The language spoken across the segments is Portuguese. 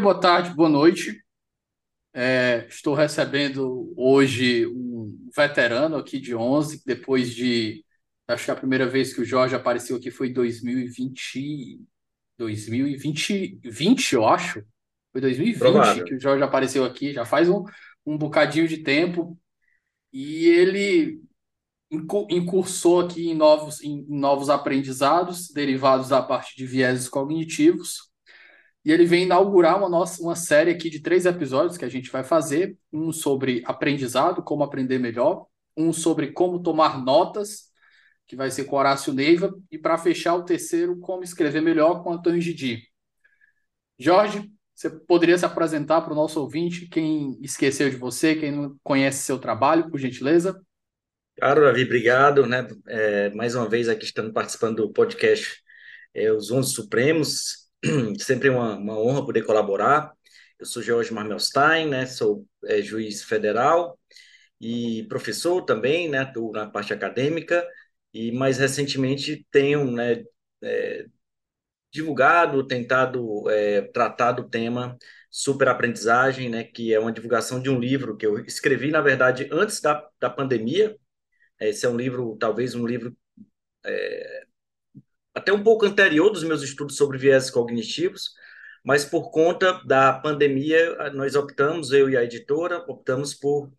Boa tarde, boa noite. É, estou recebendo hoje um veterano aqui de 11, depois de. Acho que a primeira vez que o Jorge apareceu aqui foi em 2020. 2020, 20, eu acho. Foi 2020 Provável. que o Jorge apareceu aqui, já faz um, um bocadinho de tempo. E ele incursou aqui em novos, em novos aprendizados derivados da parte de vieses cognitivos e ele vem inaugurar uma, nossa, uma série aqui de três episódios que a gente vai fazer: um sobre aprendizado, como aprender melhor, um sobre como tomar notas, que vai ser com Horácio Neiva, e para fechar o terceiro, como escrever melhor com Antônio Gidi. Jorge, você poderia se apresentar para o nosso ouvinte, quem esqueceu de você, quem não conhece seu trabalho, por gentileza? Claro, Davi, obrigado. Né? É, mais uma vez aqui estando participando do podcast é, Os Onze Supremos, sempre uma, uma honra poder colaborar. Eu sou George Marmelstein, né? Sou é, juiz federal e professor também, né? Estou na parte acadêmica e mais recentemente tenho, né? É, divulgado, tentado é, tratar do tema superaprendizagem, né? Que é uma divulgação de um livro que eu escrevi, na verdade, antes da, da pandemia. Esse é um livro, talvez um livro é, até um pouco anterior dos meus estudos sobre viés cognitivos, mas por conta da pandemia, nós optamos, eu e a editora, optamos por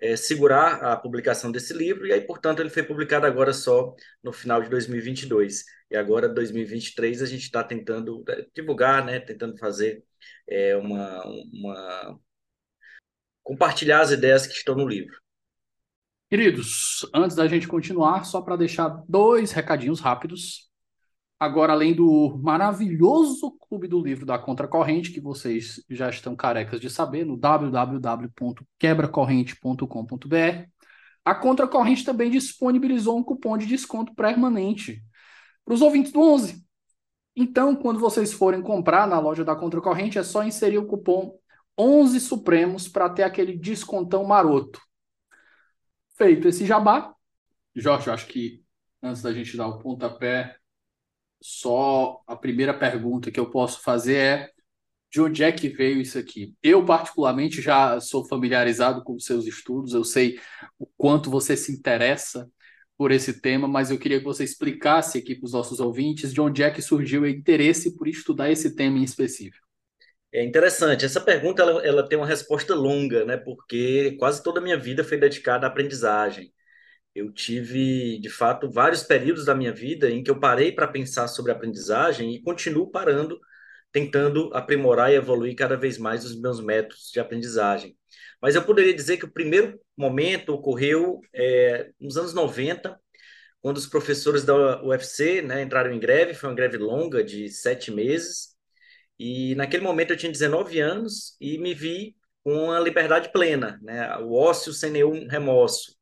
é, segurar a publicação desse livro, e aí, portanto, ele foi publicado agora só no final de 2022. E agora, 2023, a gente está tentando é, divulgar, né, tentando fazer é, uma, uma. compartilhar as ideias que estão no livro. Queridos, antes da gente continuar, só para deixar dois recadinhos rápidos. Agora, além do maravilhoso Clube do Livro da Contracorrente, que vocês já estão carecas de saber, no www.quebracorrente.com.br, a Contracorrente também disponibilizou um cupom de desconto permanente para os ouvintes do 11. Então, quando vocês forem comprar na loja da Contracorrente, é só inserir o cupom 11 Supremos para ter aquele descontão maroto. Feito esse jabá, Jorge, eu acho que antes da gente dar o pontapé só a primeira pergunta que eu posso fazer é de onde é que veio isso aqui? Eu, particularmente, já sou familiarizado com seus estudos, eu sei o quanto você se interessa por esse tema, mas eu queria que você explicasse aqui para os nossos ouvintes de onde é que surgiu o interesse por estudar esse tema em específico. É interessante. Essa pergunta ela, ela tem uma resposta longa, né? Porque quase toda a minha vida foi dedicada à aprendizagem. Eu tive, de fato, vários períodos da minha vida em que eu parei para pensar sobre aprendizagem e continuo parando, tentando aprimorar e evoluir cada vez mais os meus métodos de aprendizagem. Mas eu poderia dizer que o primeiro momento ocorreu é, nos anos 90, quando os professores da UFC né, entraram em greve, foi uma greve longa de sete meses, e naquele momento eu tinha 19 anos e me vi com a liberdade plena, né, o ócio sem nenhum remorso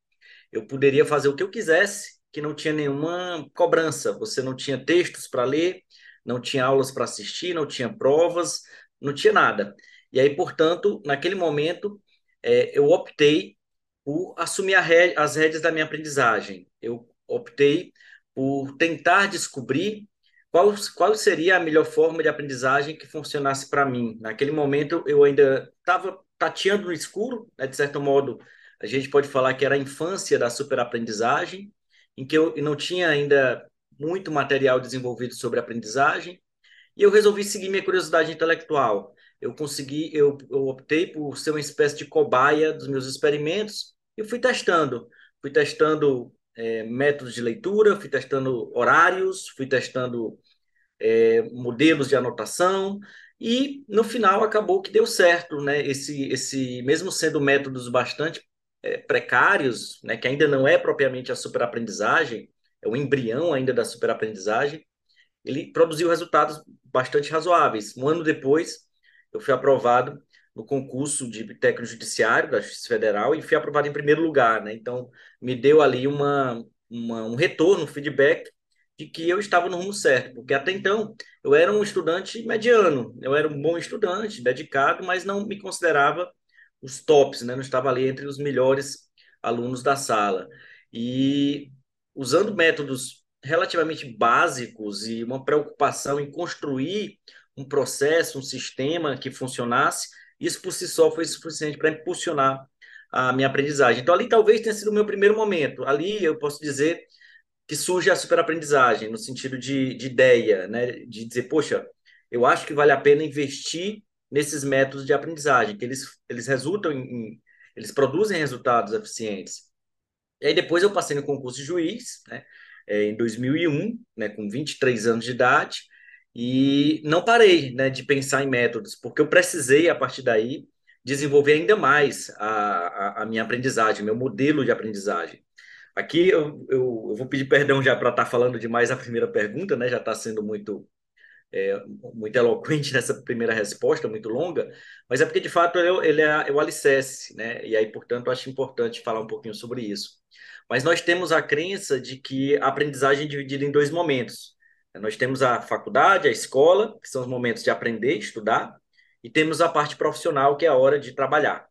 eu poderia fazer o que eu quisesse, que não tinha nenhuma cobrança. Você não tinha textos para ler, não tinha aulas para assistir, não tinha provas, não tinha nada. E aí, portanto, naquele momento, é, eu optei por assumir as rédeas da minha aprendizagem. Eu optei por tentar descobrir qual, qual seria a melhor forma de aprendizagem que funcionasse para mim. Naquele momento, eu ainda estava tateando no escuro, né? de certo modo, a gente pode falar que era a infância da superaprendizagem, em que eu não tinha ainda muito material desenvolvido sobre aprendizagem, e eu resolvi seguir minha curiosidade intelectual. Eu consegui, eu, eu optei por ser uma espécie de cobaia dos meus experimentos e fui testando. Fui testando é, métodos de leitura, fui testando horários, fui testando é, modelos de anotação e no final acabou que deu certo, né? Esse, esse mesmo sendo métodos bastante é, precários, né? Que ainda não é propriamente a superaprendizagem, é o embrião ainda da superaprendizagem, ele produziu resultados bastante razoáveis. Um ano depois, eu fui aprovado no concurso de técnico judiciário da Justiça Federal e fui aprovado em primeiro lugar, né? Então, me deu ali uma, uma, um retorno, um feedback de que eu estava no rumo certo, porque até então eu era um estudante mediano, eu era um bom estudante, dedicado, mas não me considerava os tops, né? Não estava ali entre os melhores alunos da sala. E usando métodos relativamente básicos e uma preocupação em construir um processo, um sistema que funcionasse, isso por si só foi suficiente para impulsionar a minha aprendizagem. Então, ali talvez tenha sido o meu primeiro momento. Ali eu posso dizer que surge a superaprendizagem, no sentido de, de ideia, né? de dizer, poxa, eu acho que vale a pena investir nesses métodos de aprendizagem, que eles, eles resultam em, eles produzem resultados eficientes. E aí depois eu passei no concurso de juiz, né? É, em 2001, né, com 23 anos de idade, e não parei né, de pensar em métodos, porque eu precisei, a partir daí, desenvolver ainda mais a, a, a minha aprendizagem, meu modelo de aprendizagem. Aqui eu, eu, eu vou pedir perdão já para estar tá falando demais a primeira pergunta, né? Já está sendo muito é, muito eloquente nessa primeira resposta, muito longa, mas é porque de fato ele, ele é, é o alicerce, né? E aí, portanto, acho importante falar um pouquinho sobre isso. Mas nós temos a crença de que a aprendizagem é dividida em dois momentos. Nós temos a faculdade, a escola, que são os momentos de aprender, estudar, e temos a parte profissional, que é a hora de trabalhar.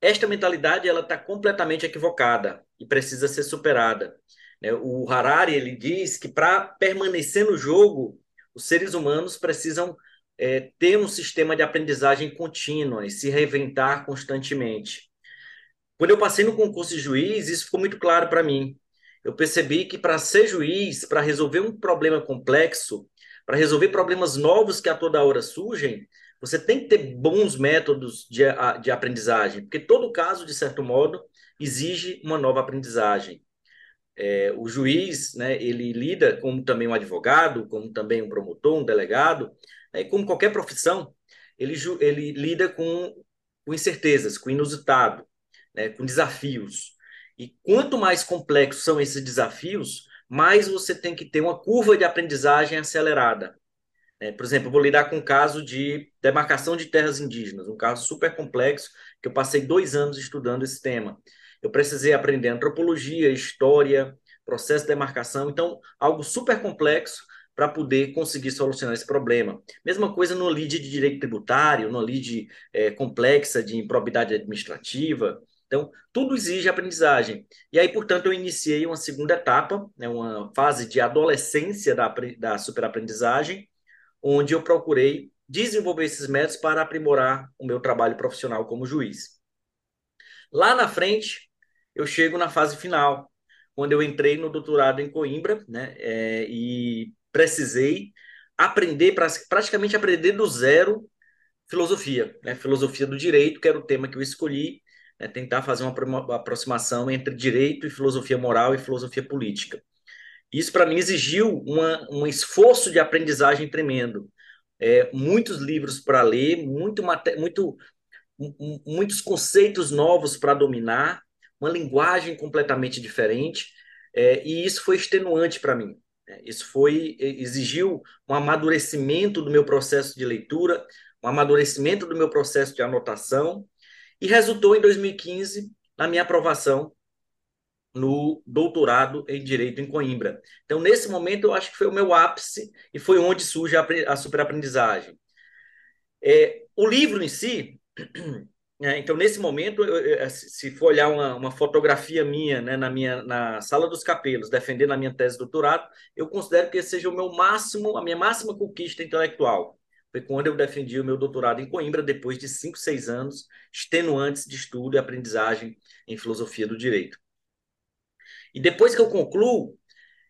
Esta mentalidade ela está completamente equivocada e precisa ser superada. Né? O Harari ele diz que para permanecer no jogo, os seres humanos precisam é, ter um sistema de aprendizagem contínua e se reinventar constantemente. Quando eu passei no concurso de juiz, isso ficou muito claro para mim eu percebi que para ser juiz, para resolver um problema complexo, para resolver problemas novos que a toda hora surgem, você tem que ter bons métodos de, de aprendizagem, porque todo caso, de certo modo, exige uma nova aprendizagem. É, o juiz, né, ele lida como também um advogado, como também um promotor, um delegado, né, como qualquer profissão, ele, ele lida com, com incertezas, com inusitado, né, com desafios. E quanto mais complexos são esses desafios, mais você tem que ter uma curva de aprendizagem acelerada. É, por exemplo, eu vou lidar com um caso de demarcação de terras indígenas, um caso super complexo, que eu passei dois anos estudando esse tema. Eu precisei aprender antropologia, história, processo de demarcação, então, algo super complexo para poder conseguir solucionar esse problema. Mesma coisa no lead de direito tributário, no lead é, complexa de improbidade administrativa. Então, tudo exige aprendizagem. E aí, portanto, eu iniciei uma segunda etapa, né, uma fase de adolescência da, da superaprendizagem, onde eu procurei desenvolver esses métodos para aprimorar o meu trabalho profissional como juiz. Lá na frente, eu chego na fase final, quando eu entrei no doutorado em Coimbra, né, é, e precisei aprender, praticamente aprender do zero, filosofia, né, filosofia do direito, que era o tema que eu escolhi, é tentar fazer uma aproximação entre direito e filosofia moral e filosofia política. Isso, para mim, exigiu uma, um esforço de aprendizagem tremendo. É, muitos livros para ler, muito, muito, muitos conceitos novos para dominar, uma linguagem completamente diferente, é, e isso foi extenuante para mim. É, isso foi exigiu um amadurecimento do meu processo de leitura, um amadurecimento do meu processo de anotação, e resultou em 2015 na minha aprovação no doutorado em Direito em Coimbra. Então, nesse momento, eu acho que foi o meu ápice e foi onde surge a, a superaprendizagem. É, o livro em si, É, então, nesse momento, eu, eu, se for olhar uma, uma fotografia minha, né, na minha na sala dos capelos, defendendo a minha tese de doutorado, eu considero que esse seja o meu máximo, a minha máxima conquista intelectual. Foi quando eu defendi o meu doutorado em Coimbra, depois de cinco, seis anos extenuantes de estudo e aprendizagem em filosofia do direito. E depois que eu concluo,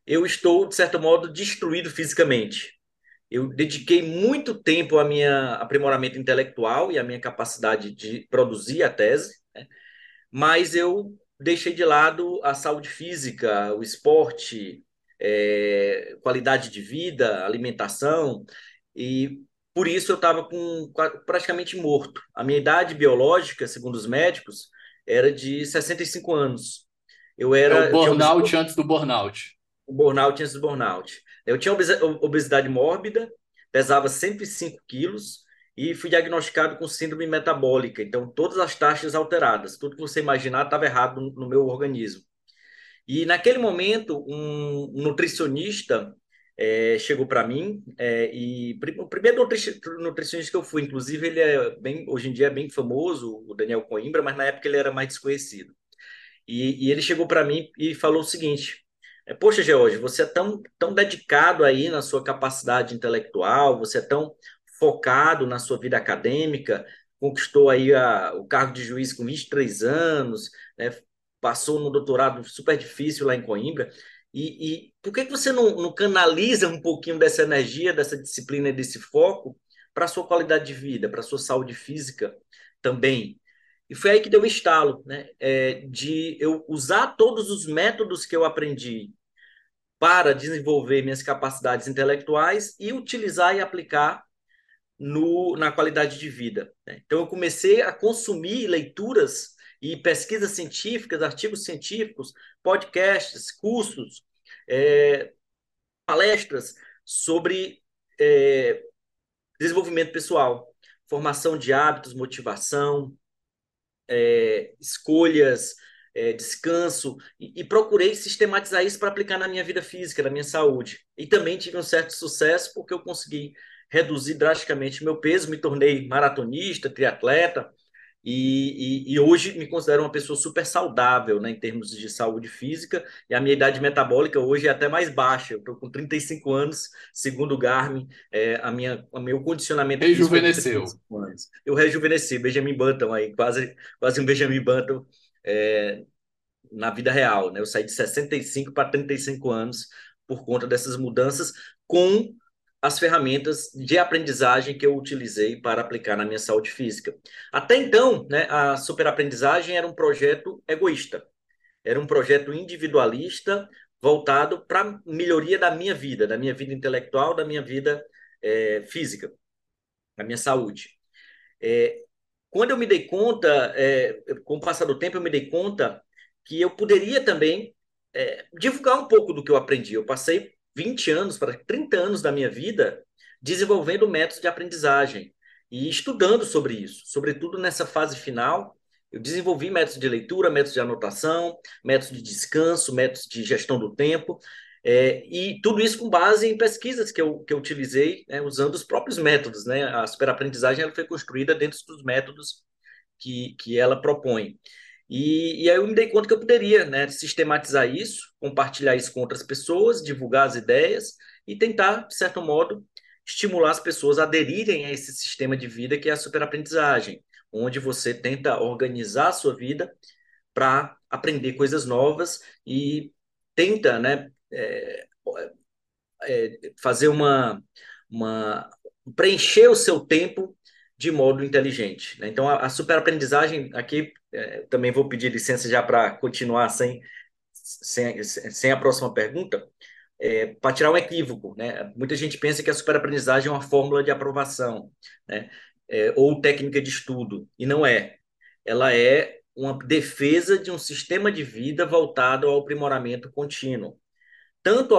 eu estou, de certo modo, destruído fisicamente. Eu dediquei muito tempo ao meu aprimoramento intelectual e à minha capacidade de produzir a tese, né? mas eu deixei de lado a saúde física, o esporte, é, qualidade de vida, alimentação, e por isso eu estava com praticamente morto. A minha idade biológica, segundo os médicos, era de 65 anos. Eu era é o burnout antes do burnout. O burnout antes do burnout. Eu tinha obesidade mórbida, pesava 105 quilos e fui diagnosticado com síndrome metabólica. Então, todas as taxas alteradas, tudo que você imaginar estava errado no meu organismo. E naquele momento, um nutricionista é, chegou para mim é, e o primeiro nutricionista que eu fui, inclusive, ele é bem, hoje em dia é bem famoso, o Daniel Coimbra, mas na época ele era mais desconhecido. E, e ele chegou para mim e falou o seguinte: é, Poxa, George, você é tão, tão dedicado aí na sua capacidade intelectual, você é tão focado na sua vida acadêmica, conquistou aí a, o cargo de juiz com 23 anos, né, passou no doutorado super difícil lá em Coimbra. E, e por que, que você não, não canaliza um pouquinho dessa energia, dessa disciplina, desse foco para a sua qualidade de vida, para a sua saúde física também? E foi aí que deu o estalo, né? É, de eu usar todos os métodos que eu aprendi para desenvolver minhas capacidades intelectuais e utilizar e aplicar no, na qualidade de vida. Né? Então, eu comecei a consumir leituras e pesquisas científicas, artigos científicos, podcasts, cursos, é, palestras sobre é, desenvolvimento pessoal, formação de hábitos, motivação, é, escolhas, é, descanso, e, e, procurei sistematizar isso para aplicar na minha vida física, na minha saúde. E também tive um certo sucesso porque eu consegui reduzir drasticamente meu peso, me tornei maratonista, triatleta, e, e, e, hoje me considero uma pessoa super saudável, né, em termos de saúde física, e a minha idade metabólica hoje é até mais baixa. Eu estou com 35 anos, segundo o Garmin, é, a minha, o meu condicionamento. Rejuvenesceu. Eu rejuvenesci, Benjamin Button aí, quase, quase um Benjamin Button é, na vida real. Né? Eu saí de 65 para 35 anos por conta dessas mudanças, com as ferramentas de aprendizagem que eu utilizei para aplicar na minha saúde física. Até então, né, a superaprendizagem era um projeto egoísta, era um projeto individualista voltado para melhoria da minha vida, da minha vida intelectual, da minha vida é, física, da minha saúde. É, quando eu me dei conta, é, com o passar do tempo, eu me dei conta que eu poderia também é, divulgar um pouco do que eu aprendi. Eu passei 20 anos para 30 anos da minha vida desenvolvendo métodos de aprendizagem e estudando sobre isso, sobretudo nessa fase final. Eu desenvolvi métodos de leitura, métodos de anotação, métodos de descanso, métodos de gestão do tempo, é, e tudo isso com base em pesquisas que eu, que eu utilizei, né, usando os próprios métodos. Né? A superaprendizagem ela foi construída dentro dos métodos que, que ela propõe. E, e aí eu me dei conta que eu poderia né, sistematizar isso, compartilhar isso com outras pessoas, divulgar as ideias e tentar, de certo modo, estimular as pessoas a aderirem a esse sistema de vida que é a superaprendizagem, onde você tenta organizar a sua vida para aprender coisas novas e tenta né, é, é, fazer uma, uma preencher o seu tempo de modo inteligente. Né? Então, a, a superaprendizagem, aqui é, também vou pedir licença já para continuar sem, sem, sem a próxima pergunta, é, para tirar um equívoco. Né? Muita gente pensa que a superaprendizagem é uma fórmula de aprovação, né? É, ou técnica de estudo, e não é. Ela é uma defesa de um sistema de vida voltado ao aprimoramento contínuo tanto o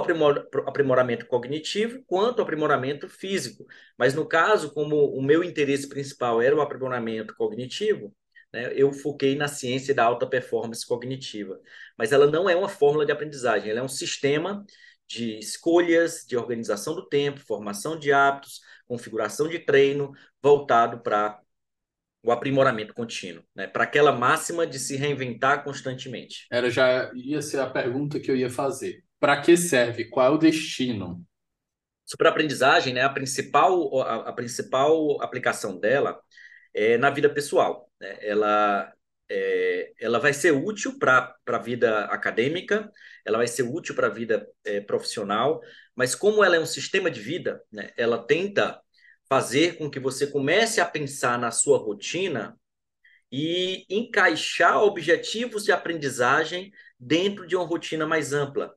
aprimoramento cognitivo quanto o aprimoramento físico. Mas no caso, como o meu interesse principal era o aprimoramento cognitivo, né, eu foquei na ciência da alta performance cognitiva. Mas ela não é uma fórmula de aprendizagem, ela é um sistema de escolhas, de organização do tempo, formação de hábitos, configuração de treino, voltado para o aprimoramento contínuo, né? Para aquela máxima de se reinventar constantemente. Era já ia ser a pergunta que eu ia fazer. Para que serve? Qual é o destino? Superaprendizagem, né? A principal a, a principal aplicação dela é na vida pessoal. Né? Ela é, ela vai ser útil para a vida acadêmica, ela vai ser útil para a vida é, profissional, mas como ela é um sistema de vida, né? Ela tenta fazer com que você comece a pensar na sua rotina e encaixar objetivos de aprendizagem dentro de uma rotina mais ampla,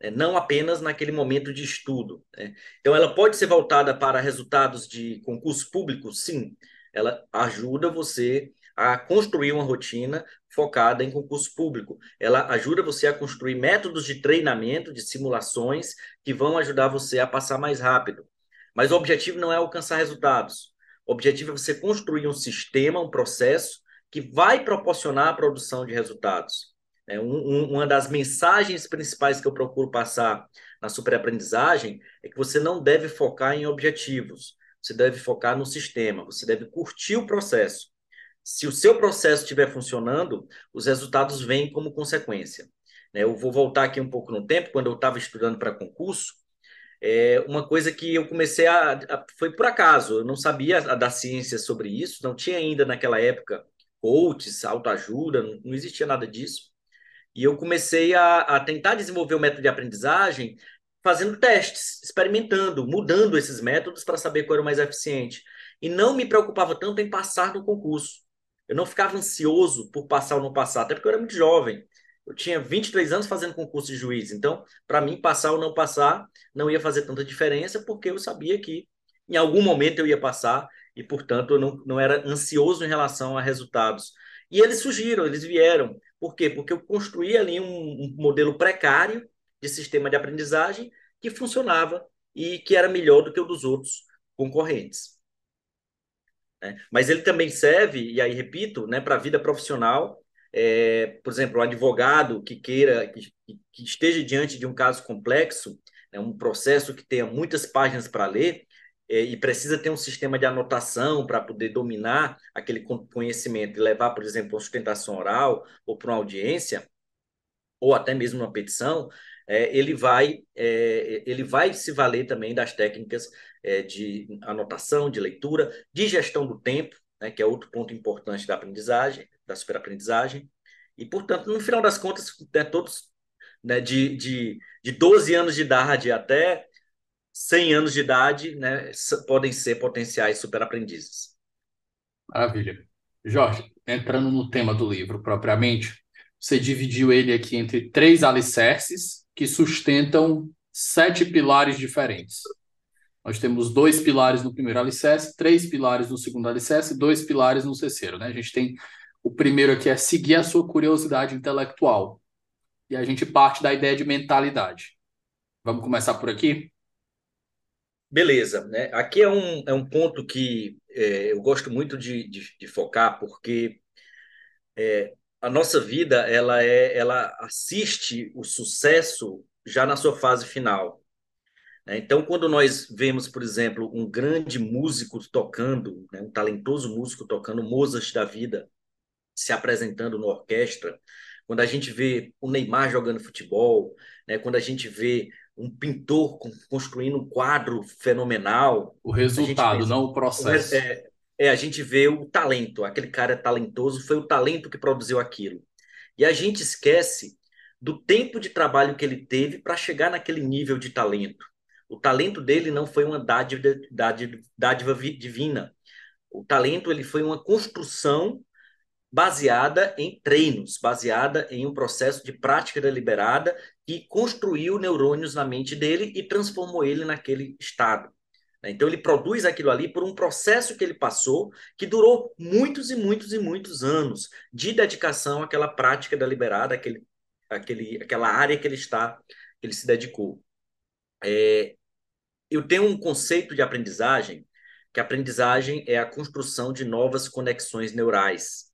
né? não apenas naquele momento de estudo. Né? Então, ela pode ser voltada para resultados de concurso público? Sim, ela ajuda você a construir uma rotina focada em concurso público. Ela ajuda você a construir métodos de treinamento, de simulações, que vão ajudar você a passar mais rápido. Mas o objetivo não é alcançar resultados. O objetivo é você construir um sistema, um processo que vai proporcionar a produção de resultados. É um, um, uma das mensagens principais que eu procuro passar na superaprendizagem é que você não deve focar em objetivos, você deve focar no sistema, você deve curtir o processo. Se o seu processo estiver funcionando, os resultados vêm como consequência. Né? Eu vou voltar aqui um pouco no tempo, quando eu estava estudando para concurso, é uma coisa que eu comecei a, Foi por acaso, eu não sabia da ciência sobre isso, não tinha ainda naquela época coaches, autoajuda, não, não existia nada disso. E eu comecei a, a tentar desenvolver o um método de aprendizagem fazendo testes, experimentando, mudando esses métodos para saber qual era o mais eficiente. E não me preocupava tanto em passar no concurso. Eu não ficava ansioso por passar ou não passar, até porque eu era muito jovem. Eu tinha 23 anos fazendo concurso de juiz, então, para mim, passar ou não passar não ia fazer tanta diferença, porque eu sabia que em algum momento eu ia passar e, portanto, eu não, não era ansioso em relação a resultados. E eles surgiram, eles vieram. Por quê? Porque eu construí ali um, um modelo precário de sistema de aprendizagem que funcionava e que era melhor do que o dos outros concorrentes. Né? Mas ele também serve, e aí repito, né, para a vida profissional é, por exemplo, um advogado que queira, que, que, esteja diante de um caso complexo, né, um processo que tenha muitas páginas para ler, é, e precisa ter um sistema de anotação para poder dominar aquele conhecimento e levar, por exemplo, uma sustentação oral ou para uma audiência, ou até mesmo uma petição, é, ele, vai, é, ele vai se valer também das técnicas é, de anotação, de leitura, de gestão do tempo, né, que é outro ponto importante da aprendizagem, da superaprendizagem. E, portanto, no final das contas, né, todos né, de, de, de 12 anos de idade até 100 anos de idade né, podem ser potenciais superaprendizes. Maravilha. Jorge, entrando no tema do livro propriamente, você dividiu ele aqui entre três alicerces que sustentam sete pilares diferentes. Nós temos dois pilares no primeiro alicerce, três pilares no segundo alicerce, dois pilares no terceiro. Né? A gente tem o primeiro aqui é seguir a sua curiosidade intelectual. E a gente parte da ideia de mentalidade. Vamos começar por aqui? Beleza. Né? Aqui é um, é um ponto que é, eu gosto muito de, de, de focar, porque é, a nossa vida ela, é, ela assiste o sucesso já na sua fase final. Né? Então, quando nós vemos, por exemplo, um grande músico tocando, né, um talentoso músico tocando Mozart da vida, se apresentando na orquestra, quando a gente vê o Neymar jogando futebol, né, quando a gente vê um pintor construindo um quadro fenomenal. O resultado, pensa, não o processo. É, é, a gente vê o talento, aquele cara é talentoso, foi o talento que produziu aquilo. E a gente esquece do tempo de trabalho que ele teve para chegar naquele nível de talento. O talento dele não foi uma dádiva, dádiva, dádiva divina. O talento ele foi uma construção baseada em treinos, baseada em um processo de prática deliberada que construiu neurônios na mente dele e transformou ele naquele estado. Então ele produz aquilo ali por um processo que ele passou, que durou muitos e muitos e muitos anos de dedicação àquela prática deliberada, aquele, aquele, aquela área que ele está, que ele se dedicou. É, eu tenho um conceito de aprendizagem, que aprendizagem é a construção de novas conexões neurais.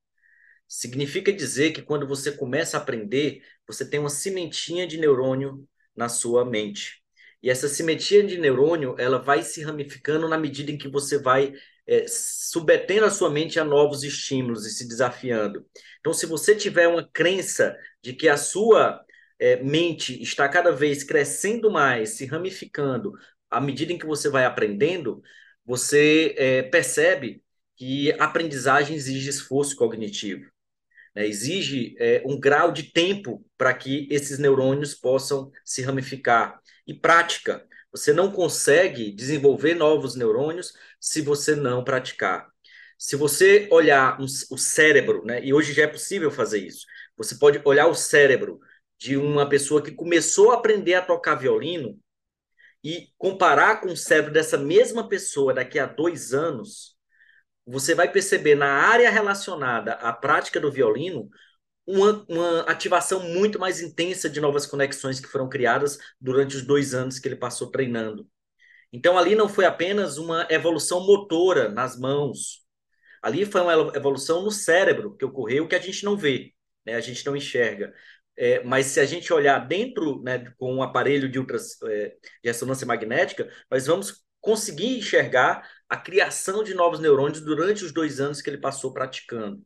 Significa dizer que quando você começa a aprender, você tem uma cimentinha de neurônio na sua mente. E essa cimentinha de neurônio, ela vai se ramificando na medida em que você vai é, submetendo a sua mente a novos estímulos e se desafiando. Então, se você tiver uma crença de que a sua é, mente está cada vez crescendo mais, se ramificando, à medida em que você vai aprendendo, você é, percebe que aprendizagem exige esforço cognitivo. Né? Exige é, um grau de tempo para que esses neurônios possam se ramificar. E prática. Você não consegue desenvolver novos neurônios se você não praticar. Se você olhar um, o cérebro, né, e hoje já é possível fazer isso, você pode olhar o cérebro de uma pessoa que começou a aprender a tocar violino e comparar com o cérebro dessa mesma pessoa daqui a dois anos, você vai perceber na área relacionada à prática do violino uma, uma, ativação muito mais intensa de novas conexões que foram criadas durante os dois anos que ele passou treinando. Então, ali não foi apenas uma evolução motora nas mãos, ali foi uma evolução no cérebro que ocorreu que a gente não vê, né? a gente não enxerga. É, mas se a gente olhar dentro, né, com um aparelho de, ultras, é, de ressonância magnética, nós vamos conseguir enxergar a criação de novos neurônios durante os dois anos que ele passou praticando.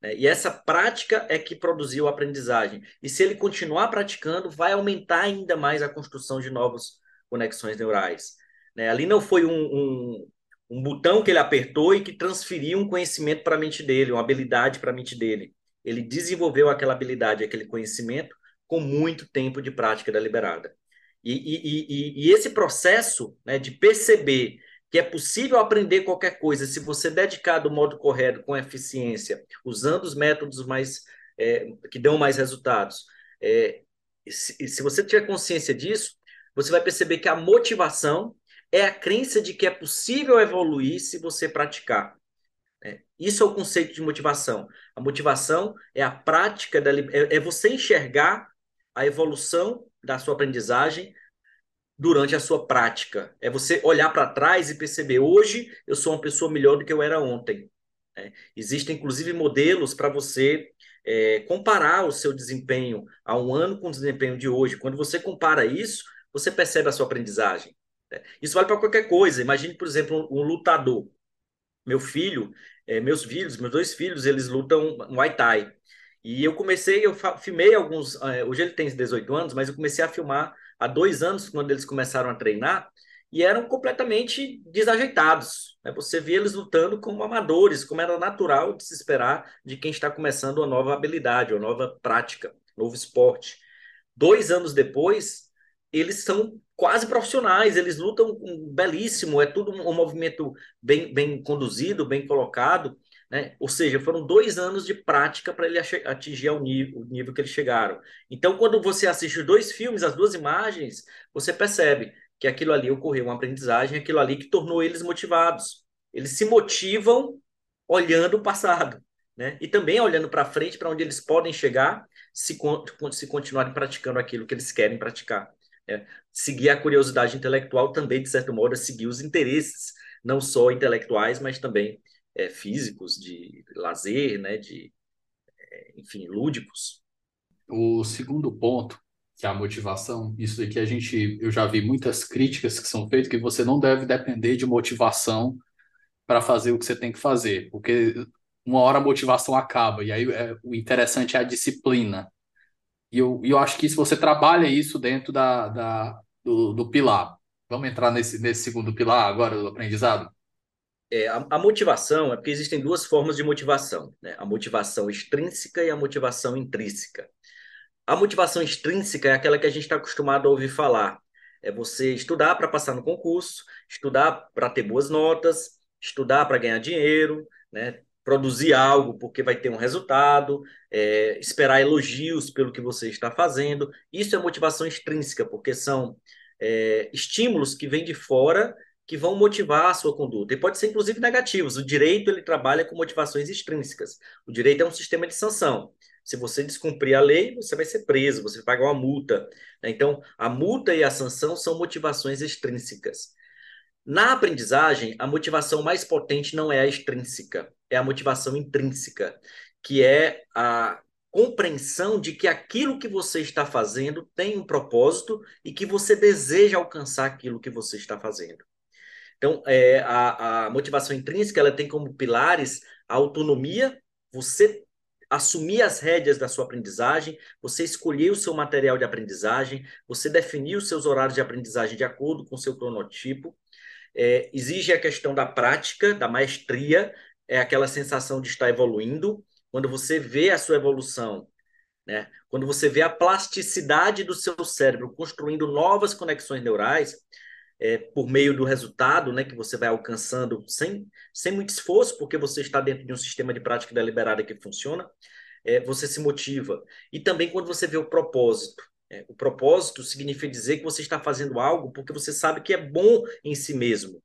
Né? E essa prática é que produziu a aprendizagem. E se ele continuar praticando, vai aumentar ainda mais a construção de novas conexões neurais. Né? Ali não foi um, um, um botão que ele apertou e que transferiu um conhecimento para a mente dele, uma habilidade para a mente dele. Ele desenvolveu aquela habilidade, aquele conhecimento, com muito tempo de prática deliberada. E, e, e, e esse processo né, de perceber que é possível aprender qualquer coisa se você dedicar do modo correto, com eficiência, usando os métodos mais é, que dão mais resultados. É, se, se você tiver consciência disso, você vai perceber que a motivação é a crença de que é possível evoluir se você praticar. É, isso é o conceito de motivação. A motivação é a prática, da, é, é você enxergar a evolução da sua aprendizagem durante a sua prática. É você olhar para trás e perceber: hoje eu sou uma pessoa melhor do que eu era ontem. É, existem, inclusive, modelos para você é, comparar o seu desempenho há um ano com o desempenho de hoje. Quando você compara isso, você percebe a sua aprendizagem. É, isso vale para qualquer coisa. Imagine, por exemplo, um, um lutador. Meu filho, é, meus filhos, meus dois filhos, eles lutam Muay Thai. E eu comecei, eu filmei alguns. É, hoje ele tem 18 anos, mas eu comecei a filmar há dois anos, quando eles começaram a treinar, e eram completamente desajeitados. Né? Você via eles lutando como amadores, como era natural de se esperar de quem está começando uma nova habilidade, uma nova prática, novo esporte. Dois anos depois, eles são quase profissionais, eles lutam belíssimo, é tudo um movimento bem, bem conduzido, bem colocado, né? Ou seja, foram dois anos de prática para ele atingir o nível, o nível que eles chegaram. Então, quando você assiste os dois filmes, as duas imagens, você percebe que aquilo ali ocorreu uma aprendizagem, aquilo ali que tornou eles motivados. Eles se motivam olhando o passado, né? E também olhando para frente, para onde eles podem chegar, se, se continuarem praticando aquilo que eles querem praticar. Né? Seguir a curiosidade intelectual também, de certo modo, é seguir os interesses, não só intelectuais, mas também é, físicos, de lazer, né, de, é, enfim, lúdicos. O segundo ponto, que é a motivação, isso aqui a gente, eu já vi muitas críticas que são feitas, que você não deve depender de motivação para fazer o que você tem que fazer, porque uma hora a motivação acaba, e aí é, o interessante é a disciplina. E eu, eu acho que se você trabalha isso dentro da, da do, do pilar, vamos entrar nesse, nesse segundo pilar agora do aprendizado? É, a, a, motivação é porque existem duas formas de motivação, né? A motivação extrínseca e a motivação intrínseca. A motivação extrínseca é aquela que a gente está acostumado a ouvir falar. É você estudar para passar no concurso, estudar para ter boas notas, estudar para ganhar dinheiro, né? produzir algo porque vai ter um resultado, é, esperar elogios pelo que você está fazendo. Isso é motivação extrínseca, porque são é, estímulos que vêm de fora que vão motivar a sua conduta. E pode ser, inclusive, negativos. O direito ele trabalha com motivações extrínsecas. O direito é um sistema de sanção. Se você descumprir a lei, você vai ser preso, você vai pagar uma multa. Né? Então, a multa e a sanção são motivações extrínsecas. Na aprendizagem, a motivação mais potente não é a extrínseca, é a motivação intrínseca, que é a compreensão de que aquilo que você está fazendo tem um propósito e que você deseja alcançar aquilo que você está fazendo. Então, é, a, a motivação intrínseca ela tem como pilares a autonomia, você assumir as rédeas da sua aprendizagem, você escolher o seu material de aprendizagem, você definir os seus horários de aprendizagem de acordo com o seu cronotipo. É, exige a questão da prática, da maestria, é aquela sensação de estar evoluindo. Quando você vê a sua evolução, né? quando você vê a plasticidade do seu cérebro construindo novas conexões neurais, é, por meio do resultado né, que você vai alcançando sem, sem muito esforço, porque você está dentro de um sistema de prática deliberada que funciona, é, você se motiva. E também quando você vê o propósito. É, o propósito significa dizer que você está fazendo algo porque você sabe que é bom em si mesmo.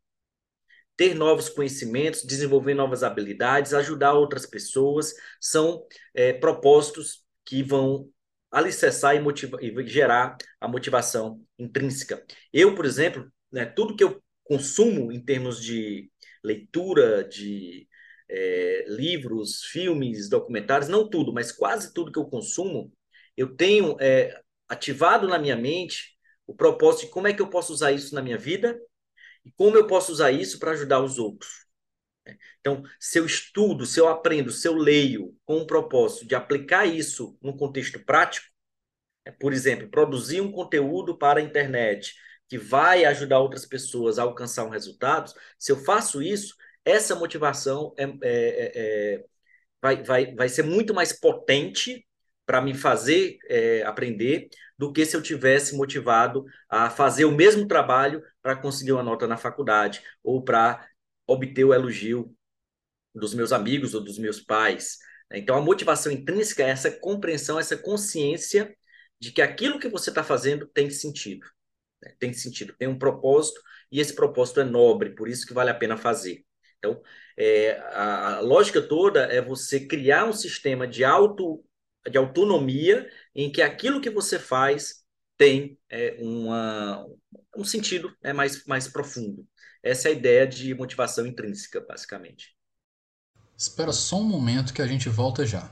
Ter novos conhecimentos, desenvolver novas habilidades, ajudar outras pessoas, são é, propósitos que vão alicerçar e, motiva, e gerar a motivação intrínseca. Eu, por exemplo, né, tudo que eu consumo em termos de leitura, de é, livros, filmes, documentários, não tudo, mas quase tudo que eu consumo, eu tenho é, ativado na minha mente o propósito de como é que eu posso usar isso na minha vida e como eu posso usar isso para ajudar os outros. Então, se eu estudo, se eu aprendo, se eu leio com o propósito de aplicar isso no contexto prático, é, por exemplo, produzir um conteúdo para a internet, que vai ajudar outras pessoas a alcançar um resultado, se eu faço isso, essa motivação é, é, é, é vai, vai, vai ser muito mais potente para me fazer é, aprender do que se eu tivesse motivado a fazer o mesmo trabalho para conseguir uma nota na faculdade ou para obter o elogio dos meus amigos ou dos meus pais. Então, a motivação intrínseca é essa compreensão, essa consciência de que aquilo que você está fazendo tem sentido. Né? Tem sentido, tem um propósito, e esse propósito é nobre, por isso que vale a pena fazer. Então, é, a, a, lógica toda é você criar um sistema de, auto, de autonomia em que aquilo que você faz tem é, uma, um sentido é, mais, mais profundo. Essa é a ideia de motivação intrínseca, basicamente. Espera só um momento que a gente volta já.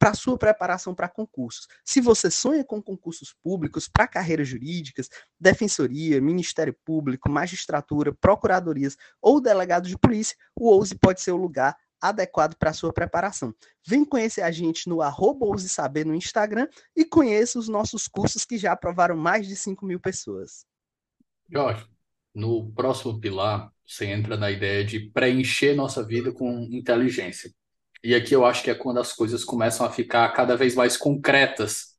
para sua preparação para concursos. Se você sonha com concursos públicos para carreiras jurídicas, defensoria, Ministério Público, magistratura, procuradorias ou delegado de polícia, o OUSE pode ser o lugar adequado para sua preparação. Vem conhecer a gente no arroba Saber no Instagram e conheça os nossos cursos que já aprovaram mais de 5 mil pessoas. Jorge, no próximo pilar, você entra na ideia de preencher nossa vida com inteligência. E aqui eu acho que é quando as coisas começam a ficar cada vez mais concretas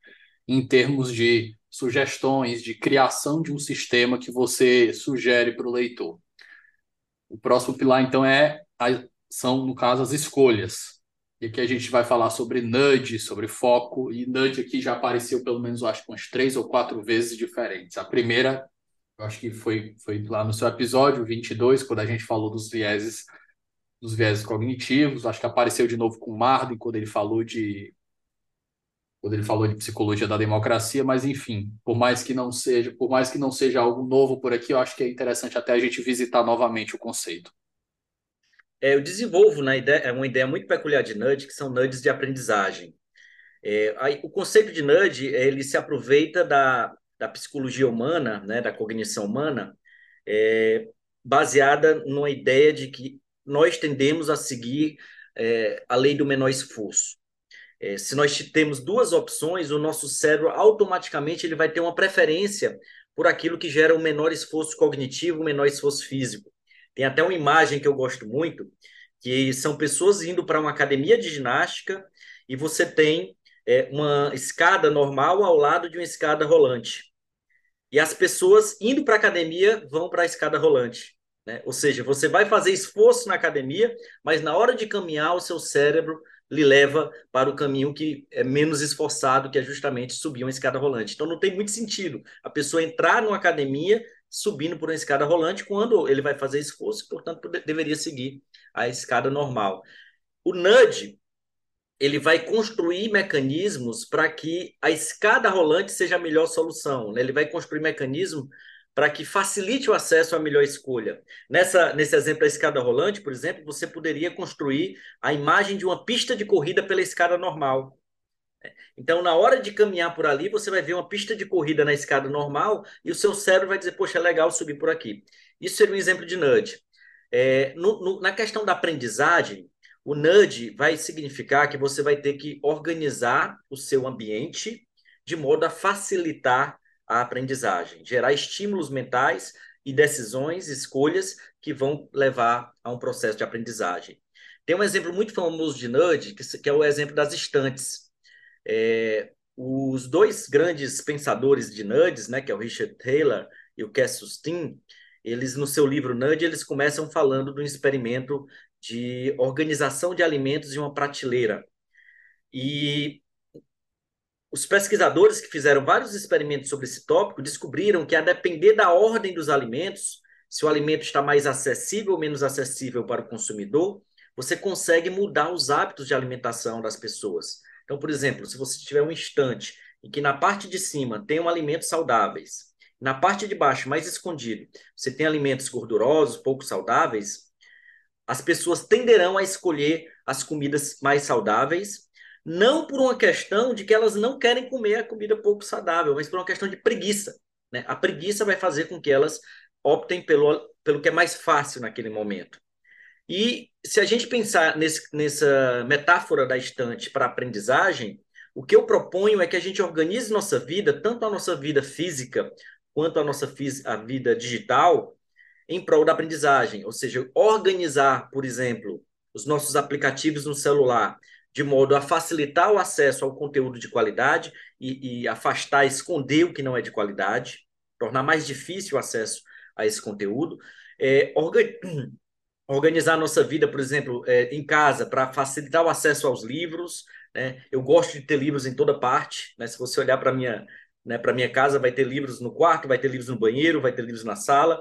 em termos de sugestões, de criação de um sistema que você sugere para o leitor. O próximo pilar, então, é a, são, no caso, as escolhas. E aqui a gente vai falar sobre nudge, sobre foco, e nudge aqui já apareceu pelo menos, acho que umas três ou quatro vezes diferentes. A primeira, eu acho que foi, foi lá no seu episódio 22, quando a gente falou dos vieses dos viéses cognitivos. Acho que apareceu de novo com Marden quando ele falou de quando ele falou de psicologia da democracia, mas enfim, por mais que não seja, por mais que não seja algo novo por aqui, eu acho que é interessante até a gente visitar novamente o conceito. É, eu desenvolvo na ideia, é uma ideia muito peculiar de nudge, que são nudges de aprendizagem. É, aí, o conceito de nudge, ele se aproveita da, da psicologia humana, né, da cognição humana, é, baseada numa ideia de que nós tendemos a seguir é, a lei do menor esforço. É, se nós temos duas opções, o nosso cérebro automaticamente ele vai ter uma preferência por aquilo que gera o um menor esforço cognitivo, o menor esforço físico. Tem até uma imagem que eu gosto muito, que são pessoas indo para uma academia de ginástica e você tem é, uma escada normal ao lado de uma escada rolante. E as pessoas indo para a academia vão para a escada rolante. Né? Ou seja, você vai fazer esforço na academia, mas na hora de caminhar, o seu cérebro lhe leva para o caminho que é menos esforçado, que é justamente subir uma escada rolante. Então não tem muito sentido a pessoa entrar numa academia subindo por uma escada rolante quando ele vai fazer esforço, portanto, deveria seguir a escada normal. O nudge, ele vai construir mecanismos para que a escada rolante seja a melhor solução. Né? Ele vai construir mecanismo para que facilite o acesso à melhor escolha. Nessa, nesse exemplo da escada rolante, por exemplo, você poderia construir a imagem de uma pista de corrida pela escada normal. Então, na hora de caminhar por ali, você vai ver uma pista de corrida na escada normal e o seu cérebro vai dizer, poxa, é legal subir por aqui. Isso seria um exemplo de nudge. É, no, no, na questão da aprendizagem, o nudge vai significar que você vai ter que organizar o seu ambiente de modo a facilitar a aprendizagem, gerar estímulos mentais e decisões, escolhas que vão levar a um processo de aprendizagem. Tem um exemplo muito famoso de nudge, que, é o exemplo das estantes. É, os dois grandes pensadores de nudges, né, que é o Richard Taylor e o Cass Sustin, eles no seu livro Nudge, eles começam falando do experimento de organização de alimentos em uma prateleira. E os pesquisadores que fizeram vários experimentos sobre esse tópico descobriram que, a depender da ordem dos alimentos, se o alimento está mais acessível ou menos acessível para o consumidor, você consegue mudar os hábitos de alimentação das pessoas. Então, por exemplo, se você tiver um instante em que na parte de cima tem um alimentos saudáveis, na parte de baixo, mais escondido, você tem alimentos gordurosos, pouco saudáveis, as pessoas tenderão a escolher as comidas mais saudáveis, não por uma questão de que elas não querem comer a comida pouco saudável, mas por uma questão de preguiça. Né? A preguiça vai fazer com que elas optem pelo, pelo que é mais fácil naquele momento. E se a gente pensar nesse, nessa metáfora da estante para aprendizagem, o que eu proponho é que a gente organize nossa vida, tanto a nossa vida física quanto a nossa a vida digital, em prol da aprendizagem. Ou seja, organizar, por exemplo, os nossos aplicativos no celular, de modo a facilitar o acesso ao conteúdo de qualidade e, e afastar, esconder o que não é de qualidade, tornar mais difícil o acesso a esse conteúdo. É, organizar a nossa vida, por exemplo, é, em casa, para facilitar o acesso aos livros. Né? Eu gosto de ter livros em toda parte. Né? Se você olhar para minha né, para minha casa, vai ter livros no quarto, vai ter livros no banheiro, vai ter livros na sala,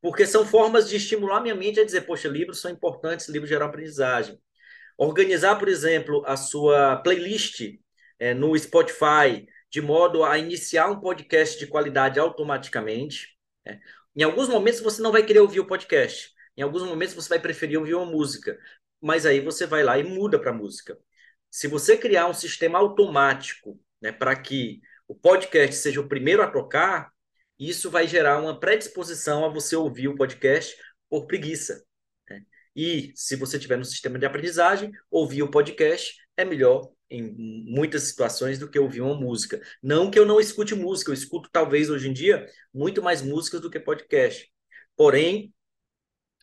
porque são formas de estimular minha mente a dizer, poxa, livros são importantes, livros geram aprendizagem. Organizar, por exemplo, a sua playlist é, no Spotify, de modo a iniciar um podcast de qualidade automaticamente. Né? Em alguns momentos você não vai querer ouvir o podcast, em alguns momentos você vai preferir ouvir uma música, mas aí você vai lá e muda para música. Se você criar um sistema automático né, para que o podcast seja o primeiro a tocar, isso vai gerar uma predisposição a você ouvir o podcast por preguiça. E se você tiver no sistema de aprendizagem, ouvir o podcast é melhor em muitas situações do que ouvir uma música. Não que eu não escute música, eu escuto talvez hoje em dia muito mais músicas do que podcast. Porém,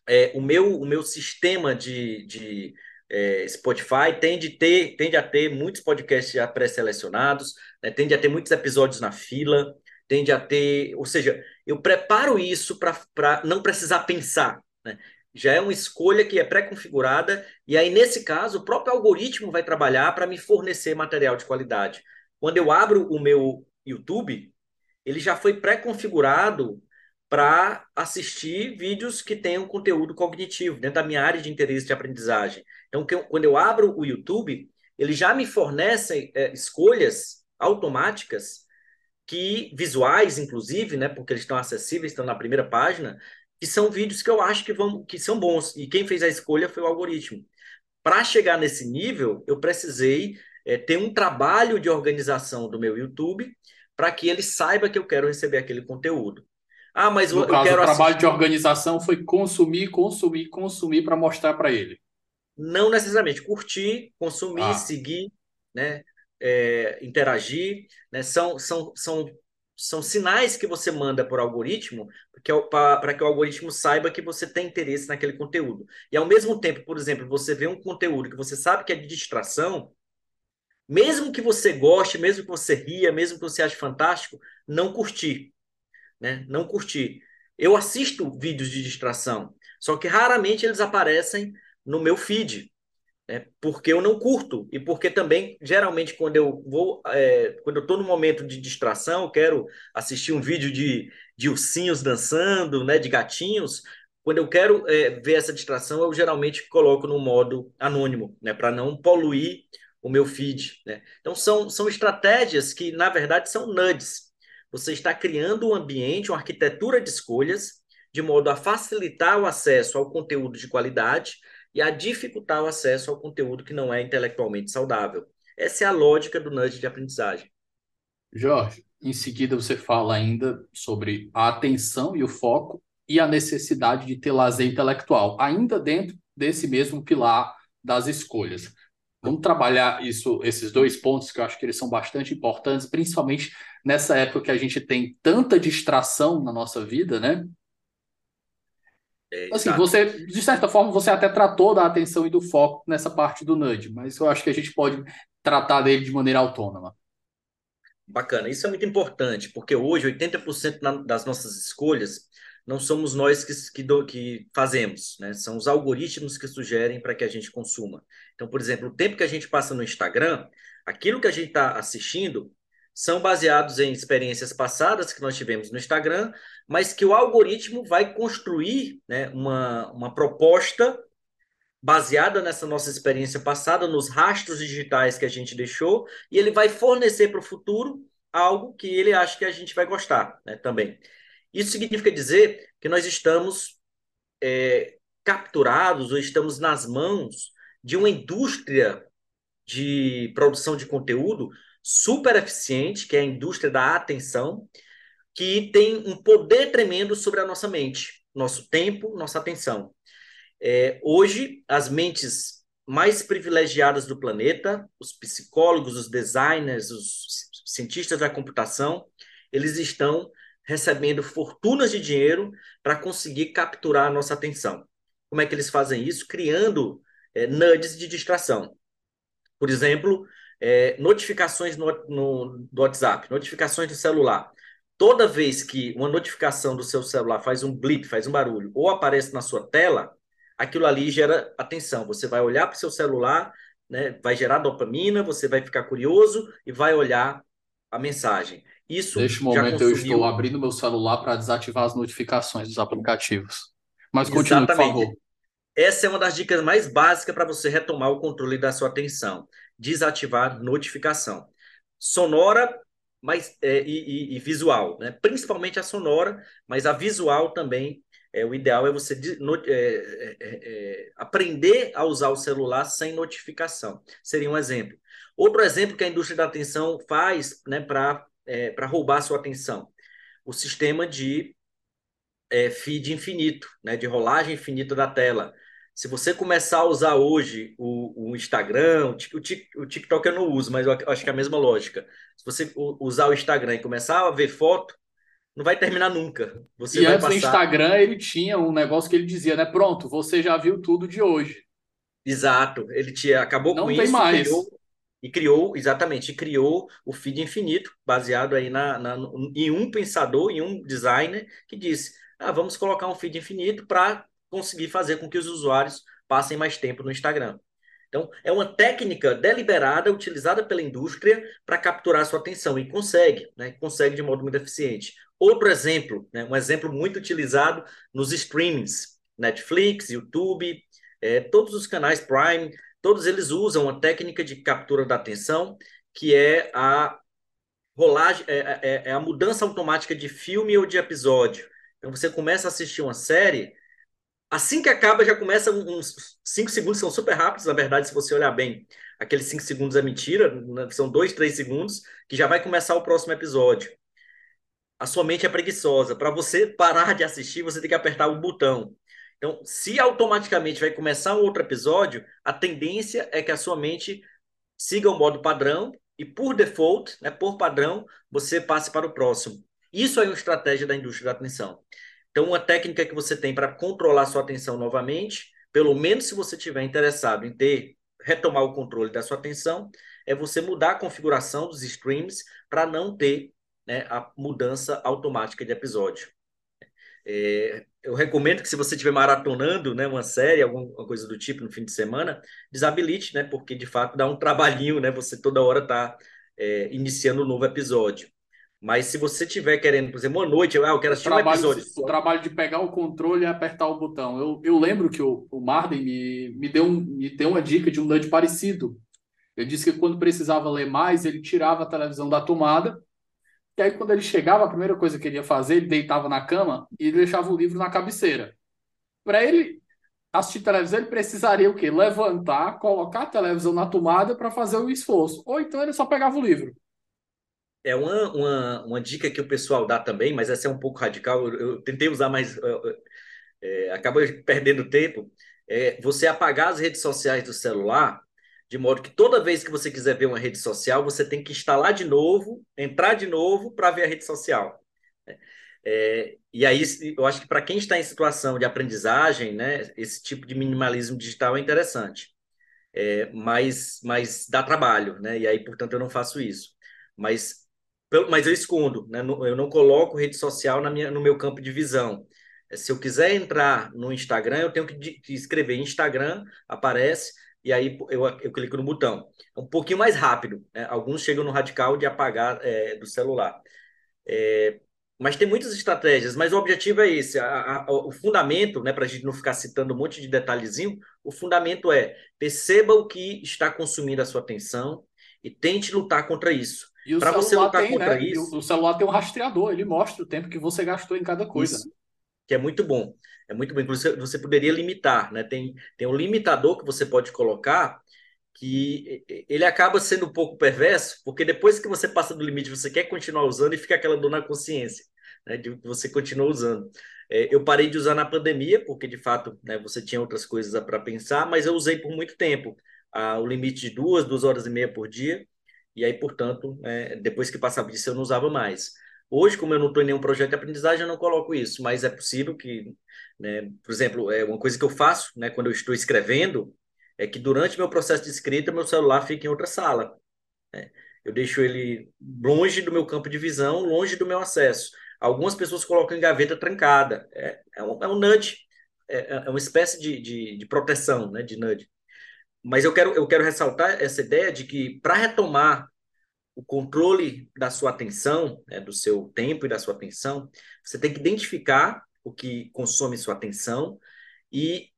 é, o, meu, o meu sistema de, de é, Spotify tende, ter, tende a ter muitos podcasts já pré-selecionados, né, tende a ter muitos episódios na fila, tende a ter. Ou seja, eu preparo isso para não precisar pensar. Né? Já é uma escolha que é pré-configurada, e aí, nesse caso, o próprio algoritmo vai trabalhar para me fornecer material de qualidade. Quando eu abro o meu YouTube, ele já foi pré-configurado para assistir vídeos que tenham conteúdo cognitivo, dentro da minha área de interesse de aprendizagem. Então, quando eu abro o YouTube, ele já me fornece é, escolhas automáticas que visuais, inclusive, né, porque eles estão acessíveis, estão na primeira página, que são vídeos que eu acho que vão que são bons. E quem fez a escolha foi o algoritmo. Para chegar nesse nível, eu precisei é, ter um trabalho de organização do meu YouTube para que ele saiba que eu quero receber aquele conteúdo. Ah, mas no eu, caso, quero o trabalho assistir... de organização foi consumir, consumir, consumir para mostrar para ele. Não necessariamente curtir, consumir, ah. seguir, né? É, interagir, né? São, são, são, são sinais que você manda por algoritmo para que o algoritmo saiba que você tem interesse naquele conteúdo. E ao mesmo tempo, por exemplo, você vê um conteúdo que você sabe que é de distração, mesmo que você goste, mesmo que você ria, mesmo que você ache fantástico, não curtir né? Não curtir. Eu assisto vídeos de distração, só que raramente eles aparecem no meu feed. Né? porque eu não curto e porque também geralmente quando eu vou é, quando eu estou no momento de distração eu quero assistir um vídeo de, de ursinhos dançando né de gatinhos. Quando eu quero é, ver essa distração eu geralmente coloco no modo anônimo né para não poluir o meu feed né. Então são são estratégias que na verdade são nudges você está criando um ambiente uma arquitetura de escolhas de modo a facilitar o acesso ao conteúdo de qualidade e a dificultar o acesso ao conteúdo que não é intelectualmente saudável. Essa é a lógica do nudge de aprendizagem. Jorge, em seguida você fala ainda sobre a atenção e o foco e a necessidade de ter lazer intelectual, ainda dentro desse mesmo pilar das escolhas. Vamos trabalhar isso, esses dois pontos que eu acho que eles são bastante importantes, principalmente nessa época que a gente tem tanta distração na nossa vida, né? É, assim, você, de certa forma, você até tratou da atenção e do foco nessa parte do nudge, mas eu acho que a gente pode tratar dele de maneira autônoma. Bacana, isso é muito importante, porque hoje 80% das nossas escolhas não somos nós que, que, do, que fazemos, né? São os algoritmos que sugerem para que a gente consuma. Então, por exemplo, o tempo que a gente passa no Instagram, aquilo que a gente está assistindo são baseados em experiências passadas que nós tivemos no Instagram, mas que o algoritmo vai construir né, uma, uma proposta baseada nessa nossa experiência passada, nos rastros digitais que a gente deixou, e ele vai fornecer para o futuro algo que ele acha que a gente vai gostar né, também. Isso significa dizer que nós estamos é, capturados ou estamos nas mãos de uma indústria de produção de conteúdo super eficiente, que é a indústria da atenção, que tem um poder tremendo sobre a nossa mente, nosso tempo, nossa atenção. É, hoje, as mentes mais privilegiadas do planeta, os psicólogos, os designers, os cientistas da computação, eles estão recebendo fortunas de dinheiro para conseguir capturar a nossa atenção. Como é que eles fazem isso? Criando é, nudges de distração. Por exemplo, é, notificações no, no, do WhatsApp, notificações do celular. Toda vez que uma notificação do seu celular faz um blip, faz um barulho, ou aparece na sua tela, aquilo ali gera atenção. Você vai olhar para o seu celular, né, vai gerar dopamina, você vai ficar curioso e vai olhar a mensagem. Isso Neste momento consumiu... eu estou abrindo meu celular para desativar as notificações dos aplicativos. Mas continue, Exatamente. por favor. Essa é uma das dicas mais básicas para você retomar o controle da sua atenção desativar notificação. Sonora mas, é, e, e, visual, né? principalmente a sonora, mas a visual também. É, o ideal é você no, é, é, é, aprender a usar o celular sem notificação. Seria um exemplo. Outro exemplo que a indústria da atenção faz né, para é, roubar sua atenção. O sistema de feed infinito, né, de rolagem infinita da tela. Se você começar a usar hoje o, o Instagram, o, o, TikTok eu não uso, mas eu acho que é a mesma lógica. Se você usar o Instagram e começar a ver foto, não vai terminar nunca. Você e vai antes passar... do Instagram ele tinha um negócio que ele dizia, né? Pronto, você já viu tudo de hoje. Exato. Ele tinha, acabou não com tem isso mais. Criou, e criou, exatamente, criou o feed infinito, baseado aí na, na, em um pensador, em um designer, que disse: ah, vamos colocar um feed infinito para conseguir fazer com que os usuários passem mais tempo no Instagram. Então, é uma técnica deliberada utilizada pela indústria para capturar sua atenção e consegue, né? consegue de modo muito eficiente. Outro exemplo, né? um exemplo muito utilizado nos streamings, Netflix, YouTube, é, todos os canais Prime, todos eles usam uma técnica de captura da atenção que é a rolagem, é, é, é a mudança automática de filme ou de episódio. Então, você começa a assistir uma série, Assim que acaba, já começa uns 5 segundos, são super rápidos, na verdade, se você olhar bem. Aqueles 5 segundos é mentira, né, são 2, 3 segundos, que já vai começar o próximo episódio. A sua mente é preguiçosa. Para você parar de assistir, você tem que apertar o botão. Então, se automaticamente vai começar um outro episódio, a tendência é que a sua mente siga o modo padrão e, por default, né, por padrão, você passe para o próximo. Isso é uma estratégia da indústria da atenção. Então, uma técnica que você tem para controlar sua atenção novamente, pelo menos se você estiver interessado em ter retomar o controle da sua atenção, é você mudar a configuração dos streams para não ter né, a mudança automática de episódio. É, eu recomendo que se você estiver maratonando, né, uma série, alguma coisa do tipo no fim de semana, desabilite, né, porque de fato dá um trabalhinho, né, você toda hora tá é, iniciando um novo episódio. Mas se você estiver querendo, por exemplo, uma noite, ah, eu quero assistir trabalho, um episódio. O trabalho de pegar o controle e apertar o botão. Eu, eu lembro que o, o Marden me, me, deu um, me deu uma dica de um nudge parecido. Eu disse que quando precisava ler mais, ele tirava a televisão da tomada e aí, quando ele chegava, a primeira coisa que ele ia fazer, ele deitava na cama e deixava o livro na cabeceira. Para ele assistir televisão, ele precisaria o quê? Levantar, colocar a televisão na tomada para fazer o esforço. Ou então ele só pegava o livro. É uma, uma, uma dica que o pessoal dá também, mas essa é um pouco radical. Eu, eu tentei usar, mas é, perdendo tempo. É você apagar as redes sociais do celular de modo que toda vez que você quiser ver uma rede social, você tem que instalar de novo, entrar de novo para ver a rede social. É, e aí, eu acho que para quem está em situação de aprendizagem, né, esse tipo de minimalismo digital é interessante. É, mas, mas dá trabalho, né? E aí, portanto, eu não faço isso. Mas, mas eu escondo, né? Eu não coloco rede social na minha, no meu campo de visão. Se eu quiser entrar no Instagram, eu tenho que escrever Instagram, aparece, e aí eu, eu clico no botão. É um pouquinho mais rápido. Né? Alguns chegam no radical de apagar é, do celular. É, mas tem muitas estratégias, mas o objetivo é esse. A, a, o fundamento, né, para a gente não ficar citando um monte de detalhezinho, o fundamento é perceba o que está consumindo a sua atenção e tente lutar contra isso. Para você lutar tem, contra né? isso. O celular tem um rastreador, ele mostra o tempo que você gastou em cada coisa. Isso, que é muito bom. É muito bom. Inclusive, você poderia limitar, né? Tem, tem um limitador que você pode colocar que ele acaba sendo um pouco perverso, porque depois que você passa do limite, você quer continuar usando e fica aquela dor na consciência, né? De que você continua usando. É, eu parei de usar na pandemia, porque de fato né, você tinha outras coisas para pensar, mas eu usei por muito tempo ah, o limite de duas, duas horas e meia por dia, e aí, portanto, é, depois que passava disso, eu não usava mais. Hoje, como eu não estou em nenhum projeto de aprendizagem, eu não coloco isso, mas é possível que, né, por exemplo, é uma coisa que eu faço, né, quando eu estou escrevendo, é que durante meu processo de escrita, meu celular fica em outra sala. Né? Eu deixo ele longe do meu campo de visão, longe do meu acesso. Algumas pessoas colocam em gaveta trancada. É, é, um, é um nudge, é, é uma espécie de, de, de proteção, né, de nudge. Mas eu quero, eu quero ressaltar essa ideia de que, para retomar o controle da sua atenção, né, do seu tempo e da sua atenção, você tem que identificar o que consome sua atenção e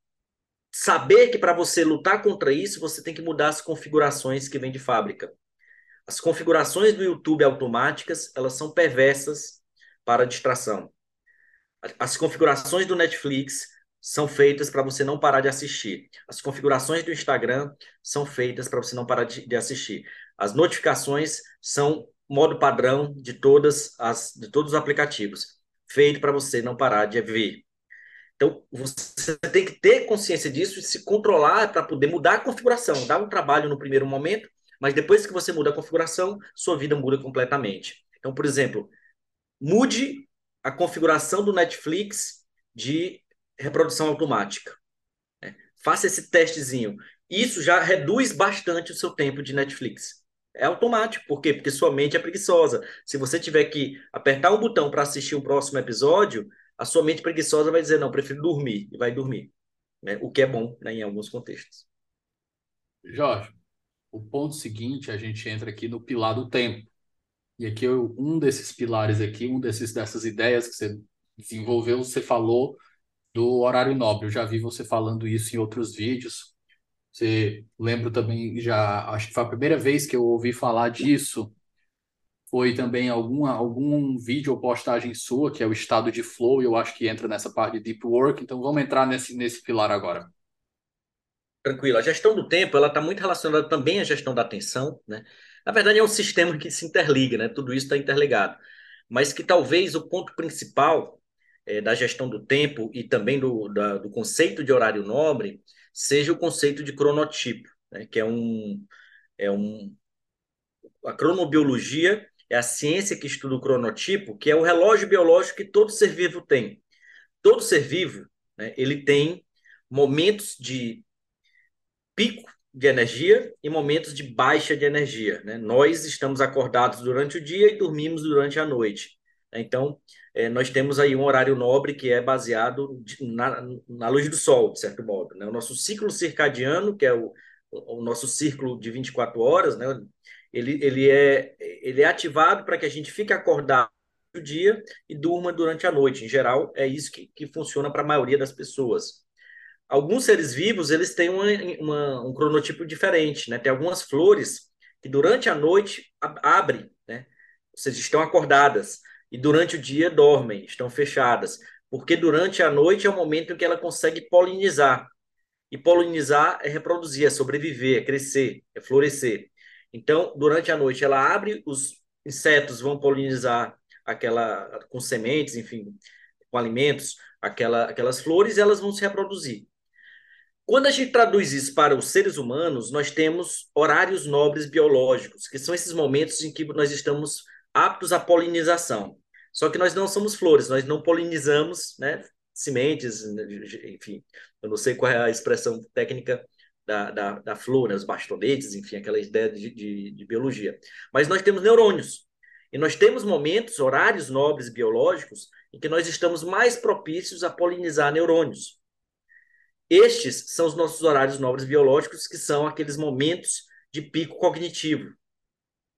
saber que para você lutar contra isso, você tem que mudar as configurações que vêm de fábrica. As configurações do YouTube automáticas, elas são perversas para distração. As configurações do Netflix são feitas para você não parar de assistir. As configurações do Instagram são feitas para você não parar de, de assistir. As notificações são modo padrão de todas as de todos os aplicativos, feito para você não parar de ver. Então, você tem que ter consciência disso e se controlar para poder mudar a configuração. Dá um trabalho no primeiro momento, mas depois que você muda a configuração, sua vida muda completamente. Então, por exemplo, mude a configuração do Netflix de reprodução automática. Né? Faça esse testezinho. Isso já reduz bastante o seu tempo de Netflix. É automático. Por quê? Porque sua mente é preguiçosa. Se você tiver que apertar um botão para assistir o próximo episódio, a sua mente preguiçosa vai dizer, não, prefiro dormir, e vai dormir. Né? O que é bom né, em alguns contextos. Jorge, o ponto seguinte, a gente entra aqui no pilar do tempo. E aqui um desses pilares aqui, um desses dessas ideias que você desenvolveu, você falou do horário nobre. Eu já vi você falando isso em outros vídeos. Você lembra também, já acho que foi a primeira vez que eu ouvi falar disso. Foi também alguma, algum vídeo ou postagem sua, que é o estado de flow, eu acho que entra nessa parte de deep work. Então vamos entrar nesse, nesse pilar agora. Tranquilo. A gestão do tempo ela está muito relacionada também à gestão da atenção. Né? Na verdade, é um sistema que se interliga, né? tudo isso está interligado. Mas que talvez o ponto principal é, da gestão do tempo e também do, da, do conceito de horário nobre seja o conceito de cronotipo, né, que é um, é um. A cronobiologia é a ciência que estuda o cronotipo, que é o relógio biológico que todo ser vivo tem. Todo ser vivo né, ele tem momentos de pico de energia e momentos de baixa de energia. Né? Nós estamos acordados durante o dia e dormimos durante a noite. Então, é, nós temos aí um horário nobre que é baseado na, na luz do sol, de certo modo. Né? O nosso ciclo circadiano, que é o, o nosso ciclo de 24 horas, né? ele, ele, é, ele é ativado para que a gente fique acordado no dia e durma durante a noite. Em geral, é isso que, que funciona para a maioria das pessoas. Alguns seres vivos, eles têm uma, uma, um cronotipo diferente, né? Tem algumas flores que durante a noite abrem, né? Vocês estão acordadas e durante o dia dormem, estão fechadas, porque durante a noite é o momento em que ela consegue polinizar. E polinizar é reproduzir, é sobreviver, é crescer, é florescer. Então, durante a noite ela abre, os insetos vão polinizar aquela com sementes, enfim, com alimentos, aquela, aquelas flores, e elas vão se reproduzir. Quando a gente traduz isso para os seres humanos, nós temos horários nobres biológicos, que são esses momentos em que nós estamos aptos à polinização. Só que nós não somos flores, nós não polinizamos né, sementes, enfim, eu não sei qual é a expressão técnica da, da, da flor, né, os bastonetes, enfim, aquela ideia de, de, de biologia. Mas nós temos neurônios. E nós temos momentos, horários nobres biológicos, em que nós estamos mais propícios a polinizar neurônios. Estes são os nossos horários nobres biológicos, que são aqueles momentos de pico cognitivo.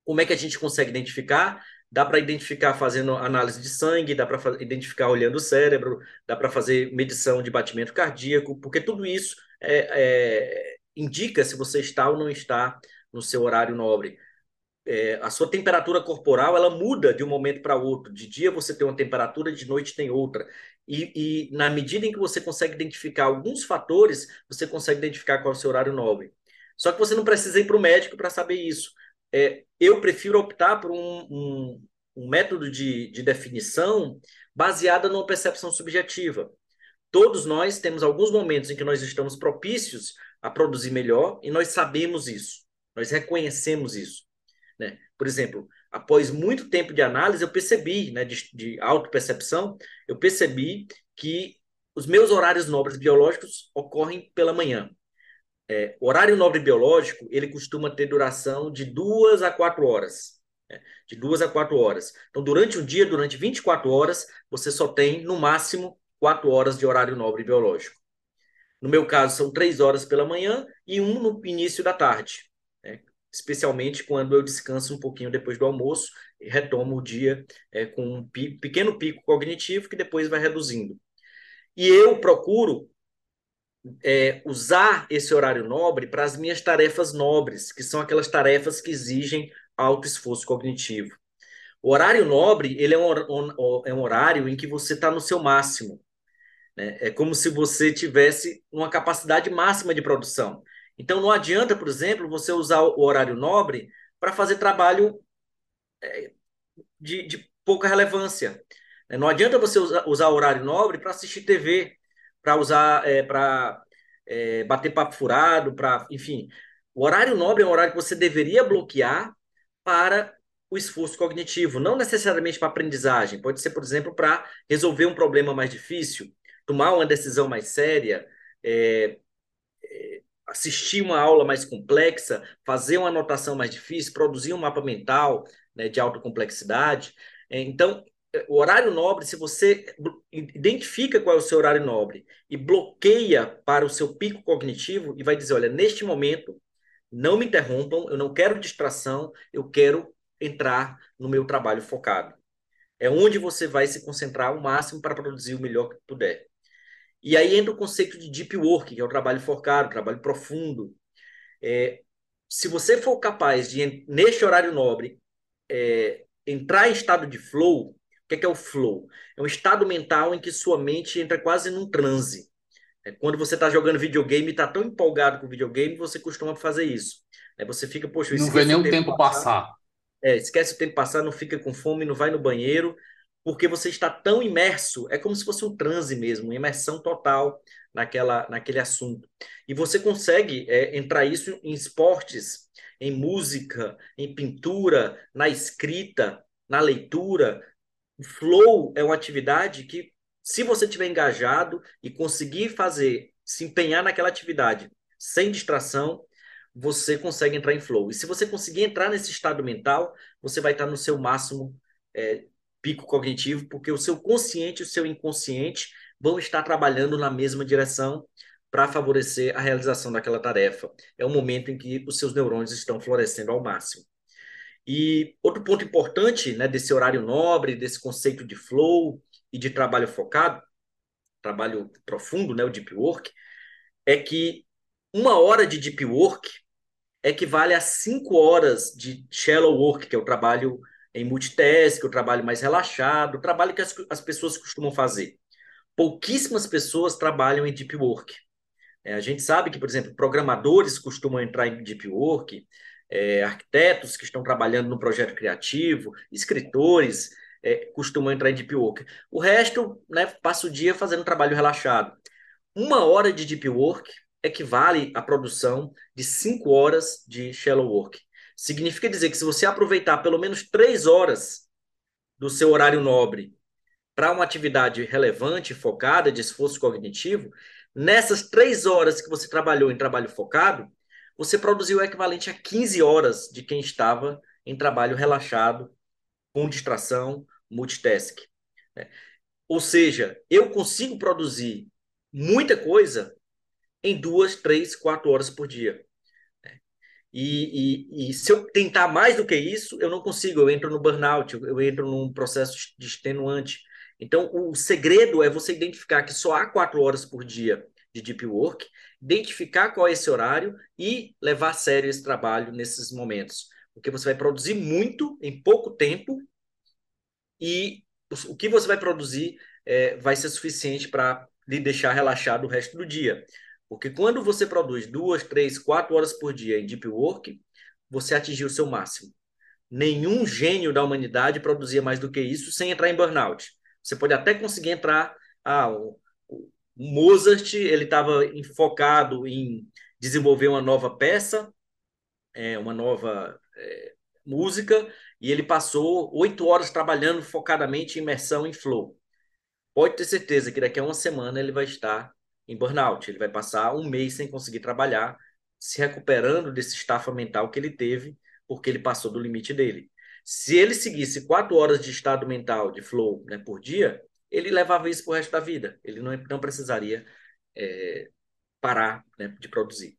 Como é que a gente consegue identificar? Dá para identificar fazendo análise de sangue, dá para identificar olhando o cérebro, dá para fazer medição de batimento cardíaco, porque tudo isso é, é, indica se você está ou não está no seu horário nobre. É, a sua temperatura corporal ela muda de um momento para outro. De dia você tem uma temperatura, de noite tem outra. E, e, na medida em que você consegue identificar alguns fatores, você consegue identificar qual é o seu horário nobre. Só que você não precisa ir para o médico para saber isso é, eu prefiro optar por um, um, um método de, de definição baseada numa percepção subjetiva. Todos nós temos alguns momentos em que nós estamos propícios a produzir melhor e nós sabemos isso, nós reconhecemos isso. Né? Por exemplo, após muito tempo de análise, eu percebi, né, de, de autopercepção, eu percebi que os meus horários nobres biológicos ocorrem pela manhã. É, horário nobre biológico, ele costuma ter duração de duas a quatro horas. Né? De duas a quatro horas. Então, durante um dia, durante 24 horas, você só tem, no máximo, quatro horas de horário nobre biológico. No meu caso, são três horas pela manhã e um no início da tarde. Né? Especialmente quando eu descanso um pouquinho depois do almoço e retomo o dia é, com um pequeno pico cognitivo que depois vai reduzindo. E eu procuro é, usar esse horário nobre para as minhas tarefas nobres, que são aquelas tarefas que exigem alto esforço cognitivo. O horário nobre ele é um, é um horário em que você está no seu máximo. Né? É como se você tivesse uma capacidade máxima de produção. Então, não adianta, por exemplo, você usar o horário nobre para fazer trabalho é, de, de, pouca relevância. Não adianta você usar, usar o horário nobre para assistir TV, para usar é, para é, bater papo furado, para, enfim, o horário nobre é um horário que você deveria bloquear para o esforço cognitivo, não necessariamente para aprendizagem. Pode ser, por exemplo, para resolver um problema mais difícil, tomar uma decisão mais séria, é, é, assistir uma aula mais complexa, fazer uma anotação mais difícil, produzir um mapa mental né, de alta complexidade. É, então, o horário nobre, se você identifica qual é o seu horário nobre e bloqueia para o seu pico cognitivo e vai dizer, olha, neste momento, não me interrompam, eu não quero distração, eu quero entrar no meu trabalho focado. É onde você vai se concentrar ao máximo para produzir o melhor que puder. E aí entra o conceito de deep work, que é o trabalho focado, o trabalho profundo. É, se você for capaz de, neste horário nobre, é, entrar em estado de flow, o que é, que é o flow? É um estado mental em que sua mente entra quase num transe. É quando você está jogando videogame e está tão empolgado com o videogame, você costuma fazer isso. É, você fica, poxa, não vê nem o tempo, tempo passar. passar. É, esquece o tempo passar, não fica com fome, não vai no banheiro, porque você está tão imerso, é como se fosse um transe mesmo, uma imersão total naquela, naquele assunto. E você consegue é, entrar isso em esportes, em música, em pintura, na escrita, na leitura, flow é uma atividade que, se você tiver engajado e conseguir fazer, se empenhar naquela atividade sem distração, você consegue entrar em flow. E se você conseguir entrar nesse estado mental, você vai estar no seu máximo é, pico cognitivo, porque o seu consciente e o seu inconsciente vão estar trabalhando na mesma direção para favorecer a realização daquela tarefa. É o momento em que os seus neurônios estão florescendo ao máximo. E outro ponto importante né, desse horário nobre, desse conceito de flow e de trabalho focado, trabalho profundo, né, o deep work, é que uma hora de deep work equivale a cinco horas de shallow work, que é o trabalho em multitask, o trabalho mais relaxado, o trabalho que as, as pessoas costumam fazer. Pouquíssimas pessoas trabalham em deep work. É, a gente sabe que, por exemplo, programadores costumam entrar em deep work, é, arquitetos que estão trabalhando no projeto criativo, escritores é, costumam entrar em deep work. O resto né, passa o dia fazendo trabalho relaxado. Uma hora de deep work equivale à produção de cinco horas de shallow work. Significa dizer que se você aproveitar pelo menos três horas do seu horário nobre para uma atividade relevante, focada, de esforço cognitivo, nessas três horas que você trabalhou em trabalho focado, você produziu o equivalente a 15 horas de quem estava em trabalho relaxado, com distração, multitask. Né? Ou seja, eu consigo produzir muita coisa em duas, três, quatro horas por dia. Né? E, e, e, se eu tentar mais do que isso, eu não consigo, eu entro no burnout, eu, entro num processo de extenuante. Então, o segredo é você identificar que só há quatro horas por dia de deep work, identificar qual é esse horário e levar a sério esse trabalho nesses momentos. Porque você vai produzir muito em pouco tempo e o que você vai produzir é, vai ser suficiente para lhe deixar relaxado o resto do dia. Porque quando você produz duas, três, quatro horas por dia em deep work, você atingiu o seu máximo. Nenhum gênio da humanidade produzia mais do que isso sem entrar em burnout. Você pode até conseguir entrar. Ah, Mozart ele estava focado em desenvolver uma nova peça, é, uma nova é, música, e ele passou oito horas trabalhando focadamente em imersão em flow. Pode ter certeza que daqui a uma semana ele vai estar em burnout, ele vai passar um mês sem conseguir trabalhar, se recuperando desse estafa mental que ele teve, porque ele passou do limite dele. Se ele seguisse quatro horas de estado mental de flow né, por dia, ele levava isso para o resto da vida. Ele não, não precisaria é, parar né, de produzir.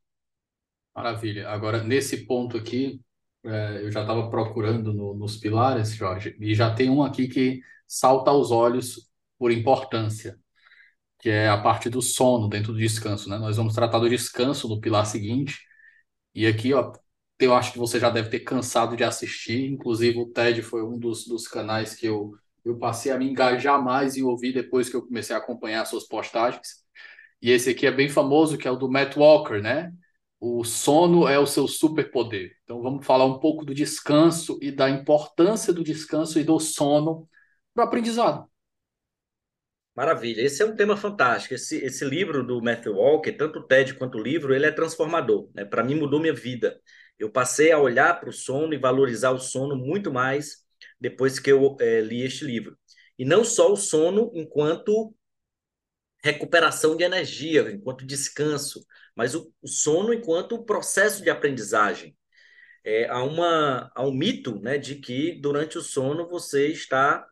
Maravilha. Agora, nesse ponto aqui, é, eu já estava procurando no, nos pilares, Jorge, e já tem um aqui que salta aos olhos por importância, que é a parte do sono dentro do descanso. Né? Nós vamos tratar do descanso no pilar seguinte, e aqui, ó, eu acho que você já deve ter cansado de assistir, inclusive o TED foi um dos, dos canais que eu eu passei a me engajar mais em ouvir depois que eu comecei a acompanhar suas postagens. E esse aqui é bem famoso, que é o do Matt Walker, né? O sono é o seu superpoder. Então vamos falar um pouco do descanso e da importância do descanso e do sono para o aprendizado. Maravilha, esse é um tema fantástico. Esse, esse livro do Matthew Walker, tanto o TED quanto o livro, ele é transformador. Né? Para mim, mudou minha vida. Eu passei a olhar para o sono e valorizar o sono muito mais depois que eu é, li este livro. E não só o sono enquanto recuperação de energia, enquanto descanso, mas o, o sono enquanto processo de aprendizagem. É, há, uma, há um mito né, de que durante o sono você está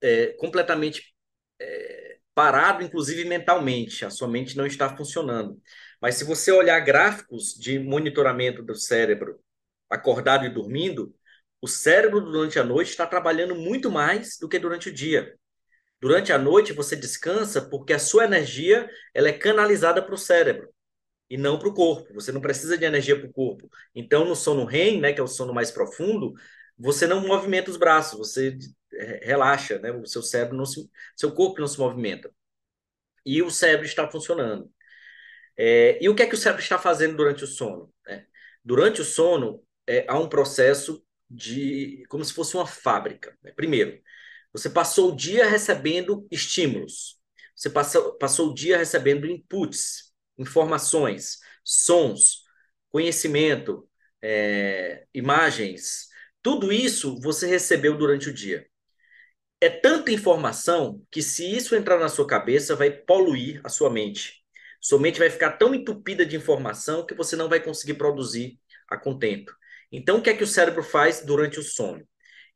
é, completamente é, parado, inclusive mentalmente, a sua mente não está funcionando. Mas se você olhar gráficos de monitoramento do cérebro acordado e dormindo, o cérebro durante a noite está trabalhando muito mais do que durante o dia. Durante a noite você descansa porque a sua energia ela é canalizada para o cérebro e não para o corpo. Você não precisa de energia para o corpo. Então, no sono REM, né, que é o sono mais profundo, você não movimenta os braços, você é, relaxa, né? O seu cérebro não se, seu corpo não se movimenta. E o cérebro está funcionando. É, e o que é que o cérebro está fazendo durante o sono? Né? Durante o sono, é, há um processo de como se fosse uma fábrica. Né? Primeiro, você passou o dia recebendo estímulos, você passou, passou o dia recebendo inputs, informações, sons, conhecimento, é, imagens, tudo isso você recebeu durante o dia. É tanta informação que, se isso entrar na sua cabeça, vai poluir a sua mente. Sua mente vai ficar tão entupida de informação que você não vai conseguir produzir a contento. Então, o que é que o cérebro faz durante o sono?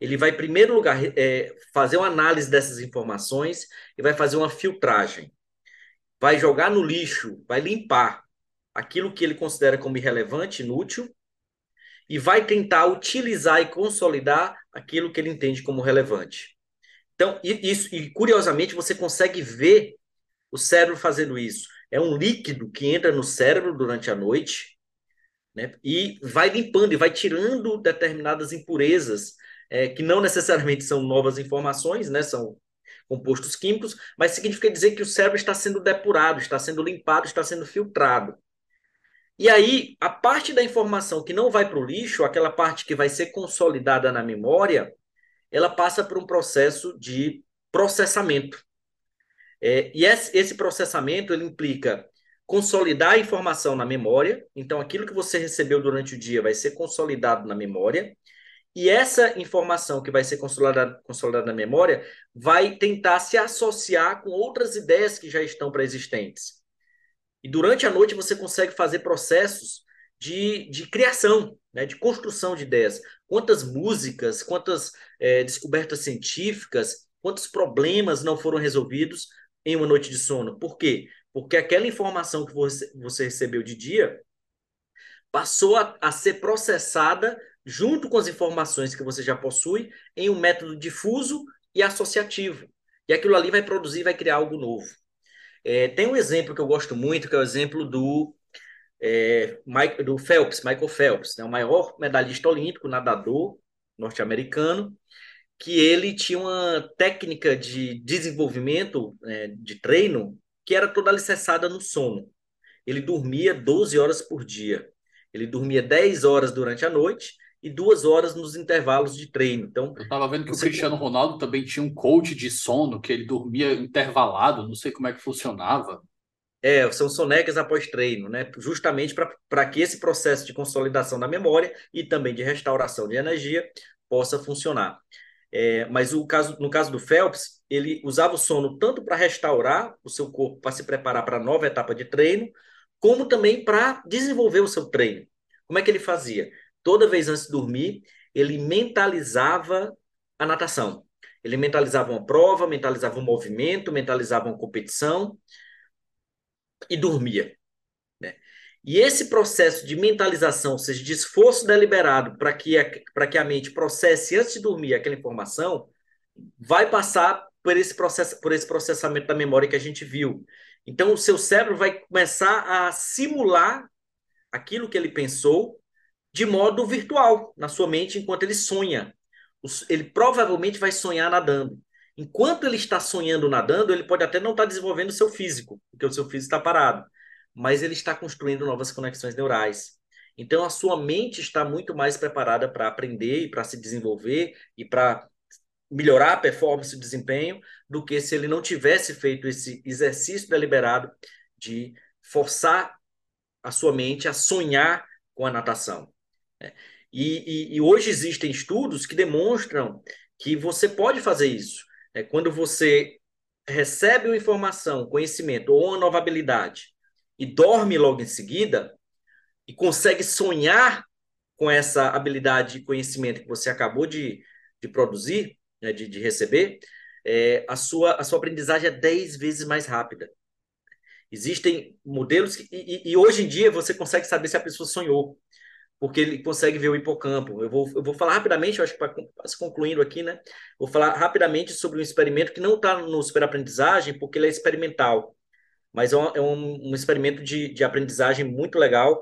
ele vai, em primeiro lugar, é, fazer uma análise dessas informações e vai fazer uma filtragem. Vai jogar no lixo, vai limpar aquilo que ele considera como irrelevante, inútil, e vai tentar utilizar e consolidar aquilo que ele entende como relevante. Então, isso, e curiosamente, você consegue ver o cérebro fazendo isso. É um líquido que entra no cérebro durante a noite né, e vai limpando e vai tirando determinadas impurezas é, que não necessariamente são novas informações, né, são compostos químicos, mas significa dizer que o cérebro está sendo depurado, está sendo limpado, está sendo filtrado. E aí, a parte da informação que não vai para o lixo, aquela parte que vai ser consolidada na memória, ela passa por um processo de processamento. É, e esse, processamento ele implica consolidar a informação na memória. Então, aquilo que você recebeu durante o dia vai ser consolidado na memória. E essa informação que vai ser consolidada, consolidada na memória vai tentar se associar com outras ideias que já estão pré-existentes. E durante a noite você consegue fazer processos de, de criação, né, de construção de ideias. Quantas músicas, quantas é, descobertas científicas, quantos problemas não foram resolvidos em uma noite de sono. Por quê? Porque aquela informação que você, você recebeu de dia passou a, a ser processada junto com as informações que você já possui, em um método difuso e associativo. E aquilo ali vai produzir, vai criar algo novo. É, tem um exemplo que eu gosto muito, que é o exemplo do, é, Mike, do Phelps, Michael Phelps, né, o maior medalhista olímpico, nadador norte-americano, que ele tinha uma técnica de desenvolvimento, é, de treino, que era toda alicerçada no sono. Ele dormia 12 horas por dia. Ele dormia 10 horas durante a noite e duas horas nos intervalos de treino. Então, eu estava vendo que o Cristiano Ronaldo também tinha um coach de sono, que ele dormia intervalado, não sei como é que funcionava. É, são sonegas após treino, né? Justamente para que esse processo de consolidação da memória e também de restauração de energia possa funcionar. É, mas o caso, no caso do Phelps, ele usava o sono tanto para restaurar o seu corpo, para se preparar para a nova etapa de treino, como também para desenvolver o seu treino. Como é que ele fazia? toda vez antes de dormir, ele mentalizava a natação. Ele mentalizava uma prova, mentalizava um movimento, mentalizava uma competição e dormia. E esse processo de mentalização, ou seja, de esforço deliberado para que, a, que a mente processe antes de dormir aquela informação, vai passar por esse, processo, por esse processamento da memória que a gente viu. Então, o seu cérebro vai começar a simular aquilo que ele pensou de modo virtual na sua mente enquanto ele sonha. Ele provavelmente vai sonhar nadando. Enquanto ele está sonhando nadando, ele pode até não estar desenvolvendo o seu físico, porque o seu físico está parado, mas ele está construindo novas conexões neurais. Então a sua mente está muito mais preparada para aprender e para se desenvolver e para melhorar a performance e o desempenho do que se ele não tivesse feito esse exercício deliberado de forçar a sua mente a sonhar com a natação. Né? E, e, e, hoje existem estudos que demonstram que você pode fazer isso. Né? Quando você recebe uma informação, conhecimento ou uma nova habilidade e dorme logo em seguida e consegue sonhar com essa habilidade e conhecimento que você acabou de, de produzir, né? de, de, receber, é, a, sua, a sua aprendizagem é 10 vezes mais rápida. Existem modelos que, e, e, hoje em dia você consegue saber se a pessoa sonhou porque ele consegue ver o hipocampo. Eu vou, eu vou falar rapidamente, eu acho que para concluindo aqui, né? Vou falar rapidamente sobre um experimento que não está no superaprendizagem, porque ele é experimental, mas é um, é um, um experimento de, de aprendizagem muito legal.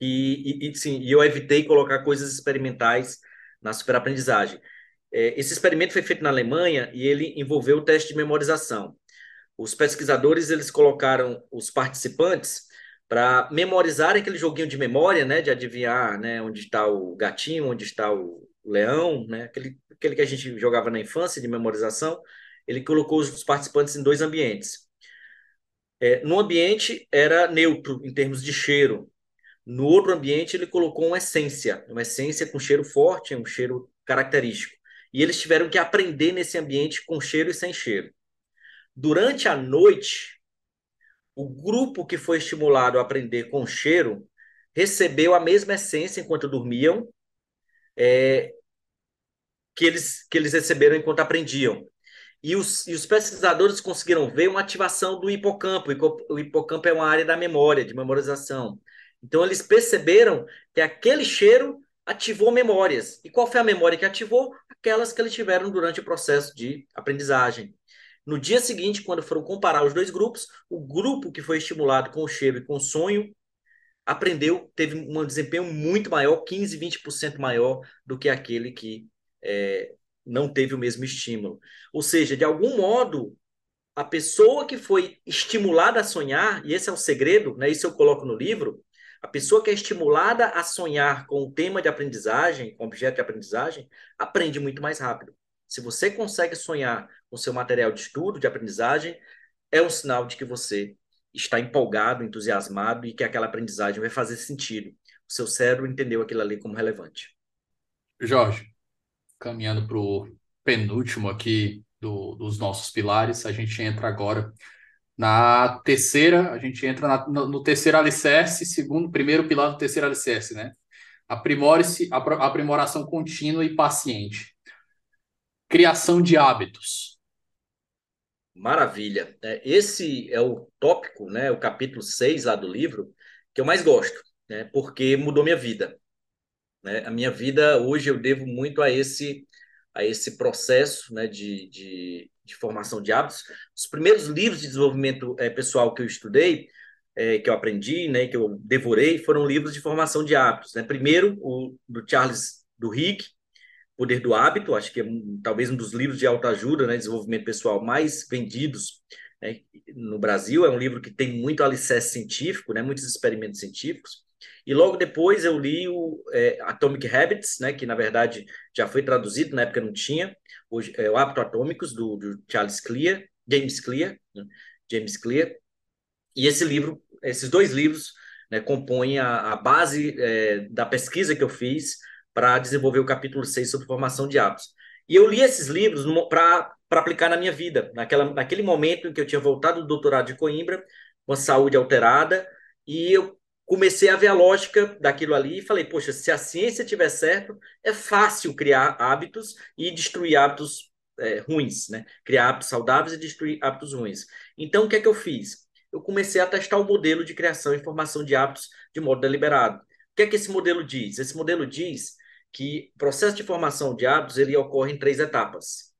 E, e, e, sim, e eu evitei colocar coisas experimentais na superaprendizagem. É, esse experimento foi feito na Alemanha e ele envolveu o teste de memorização. Os pesquisadores eles colocaram os participantes para memorizar aquele joguinho de memória, né, de adivinhar, né, onde está o gatinho, onde está o leão, né, aquele, aquele que a gente jogava na infância de memorização, ele colocou os participantes em dois ambientes. É, no ambiente era neutro em termos de cheiro. No outro ambiente ele colocou uma essência, uma essência com cheiro forte, um cheiro característico. E eles tiveram que aprender nesse ambiente com cheiro e sem cheiro. Durante a noite, o grupo que foi estimulado a aprender com cheiro recebeu a mesma essência enquanto dormiam, é, que eles, que eles receberam enquanto aprendiam. E os, e os pesquisadores conseguiram ver uma ativação do hipocampo. O hipocampo é uma área da memória, de memorização. Então, eles perceberam que aquele cheiro ativou memórias. E qual foi a memória que ativou? Aquelas que eles tiveram durante o processo de aprendizagem. No dia seguinte, quando foram comparar os dois grupos, o grupo que foi estimulado com o cheiro e com o sonho aprendeu, teve um desempenho muito maior, 15, 20% maior do que aquele que é, não teve o mesmo estímulo. Ou seja, de algum modo, a pessoa que foi estimulada a sonhar, e esse é o segredo, né, isso eu coloco no livro, a pessoa que é estimulada a sonhar com o tema de aprendizagem, com objeto de aprendizagem, aprende muito mais rápido. Se você consegue sonhar com seu material de estudo, de aprendizagem, é um sinal de que você está empolgado, entusiasmado e que aquela aprendizagem vai fazer sentido. O seu cérebro entendeu aquilo ali como relevante. Jorge, caminhando para o penúltimo aqui do, dos nossos pilares, a gente entra agora na terceira, a gente entra na, no, no, terceiro alicerce, segundo, primeiro pilar do terceiro alicerce, né? Aprimore-se, aprimoração contínua e paciente. Criação de hábitos. Maravilha. É, esse é o tópico, né, o capítulo 6 lá do livro, que eu mais gosto, né, porque mudou minha vida. Né? A minha vida hoje eu devo muito a esse a esse processo né, de, de, de formação de hábitos. Os primeiros livros de desenvolvimento é, pessoal que eu estudei, é, que eu aprendi, né, que eu devorei, foram livros de formação de hábitos. Né? Primeiro, o do Charles Duhigg, Poder do Hábito, acho que é um, talvez um dos livros de autoajuda, né, desenvolvimento pessoal mais vendidos né, no Brasil. É um livro que tem muito alicerce científico, né, muitos experimentos científicos. E logo depois eu li o é, Atomic Habits, né, que na verdade já foi traduzido, na época não tinha, hoje é o Hábito Atômicos, do, do Charles Clear, James Clear, né, James Clear. E esse livro, esses dois livros, né, compõem a, a base é, da pesquisa que eu fiz para desenvolver o capítulo 6 sobre formação de hábitos. E eu li esses livros para aplicar na minha vida, naquela, naquele momento em que eu tinha voltado do doutorado de Coimbra, com a saúde alterada, e eu comecei a ver a lógica daquilo ali e falei, poxa, se a ciência tiver certo, é fácil criar hábitos e destruir hábitos é, ruins, né? Criar hábitos saudáveis e destruir hábitos ruins. Então, o que é que eu fiz? Eu comecei a testar o modelo de criação e formação de hábitos de modo deliberado. O que é que esse modelo diz? Esse modelo diz que o processo de formação de hábitos ele ocorre em três etapas.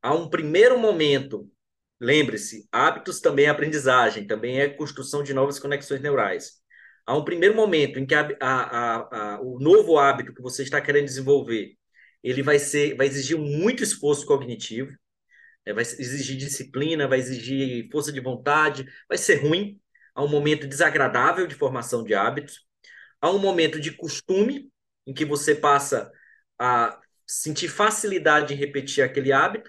Há um primeiro momento, lembre-se, hábitos também é aprendizagem, também é construção de novas conexões neurais. Há um primeiro momento em que a, a, a, o novo hábito que você está querendo desenvolver, ele vai ser, vai exigir muito esforço cognitivo, né? vai exigir disciplina, vai exigir força de vontade, vai ser ruim. Há um momento desagradável de formação de hábitos. Há um momento de costume, em que você passa a sentir facilidade em repetir aquele hábito,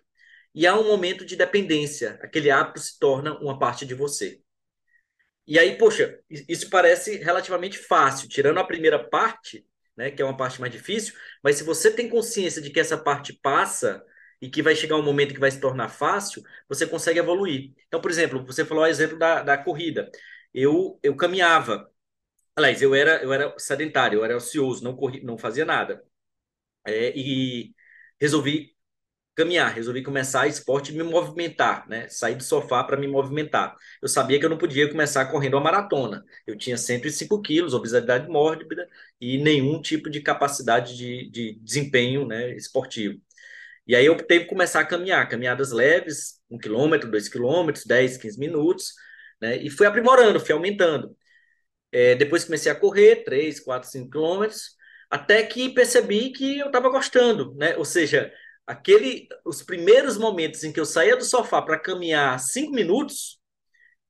e há um momento de dependência, aquele hábito se torna uma parte de você. E aí, poxa, isso parece relativamente fácil, tirando a primeira parte, né, que é uma parte mais difícil, mas se você tem consciência de que essa parte passa e que vai chegar um momento que vai se tornar fácil, você consegue evoluir. Então, por exemplo, você falou o exemplo da, da corrida. Eu, eu caminhava, Aliás, eu era, eu era sedentário, eu era ocioso, não, corri, não fazia nada. É, e resolvi caminhar, resolvi começar esporte e me movimentar, né? Sair do sofá para me movimentar. Eu sabia que eu não podia começar correndo uma maratona. Eu tinha 105 quilos, obesidade mórbida e nenhum tipo de capacidade de, de desempenho né, esportivo. E aí eu optei por começar a caminhar, caminhadas leves, um quilômetro, dois quilômetros, 10, 15 minutos, né? E fui aprimorando, fui aumentando. É, depois comecei a correr 3, 4, 5 quilômetros, até que percebi que eu estava gostando, né? Ou seja, aquele, os primeiros momentos em que eu saía do sofá para caminhar 5 minutos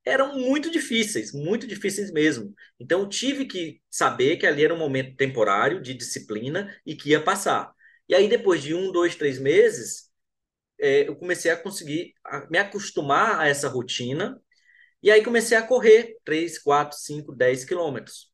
eram muito difíceis, muito difíceis mesmo. Então tive que saber que ali era um momento temporário de disciplina e que ia passar. E aí depois de um, dois, três meses, é, eu comecei a conseguir me acostumar a essa rotina e aí comecei a correr 3, 4, 5, 10 quilômetros.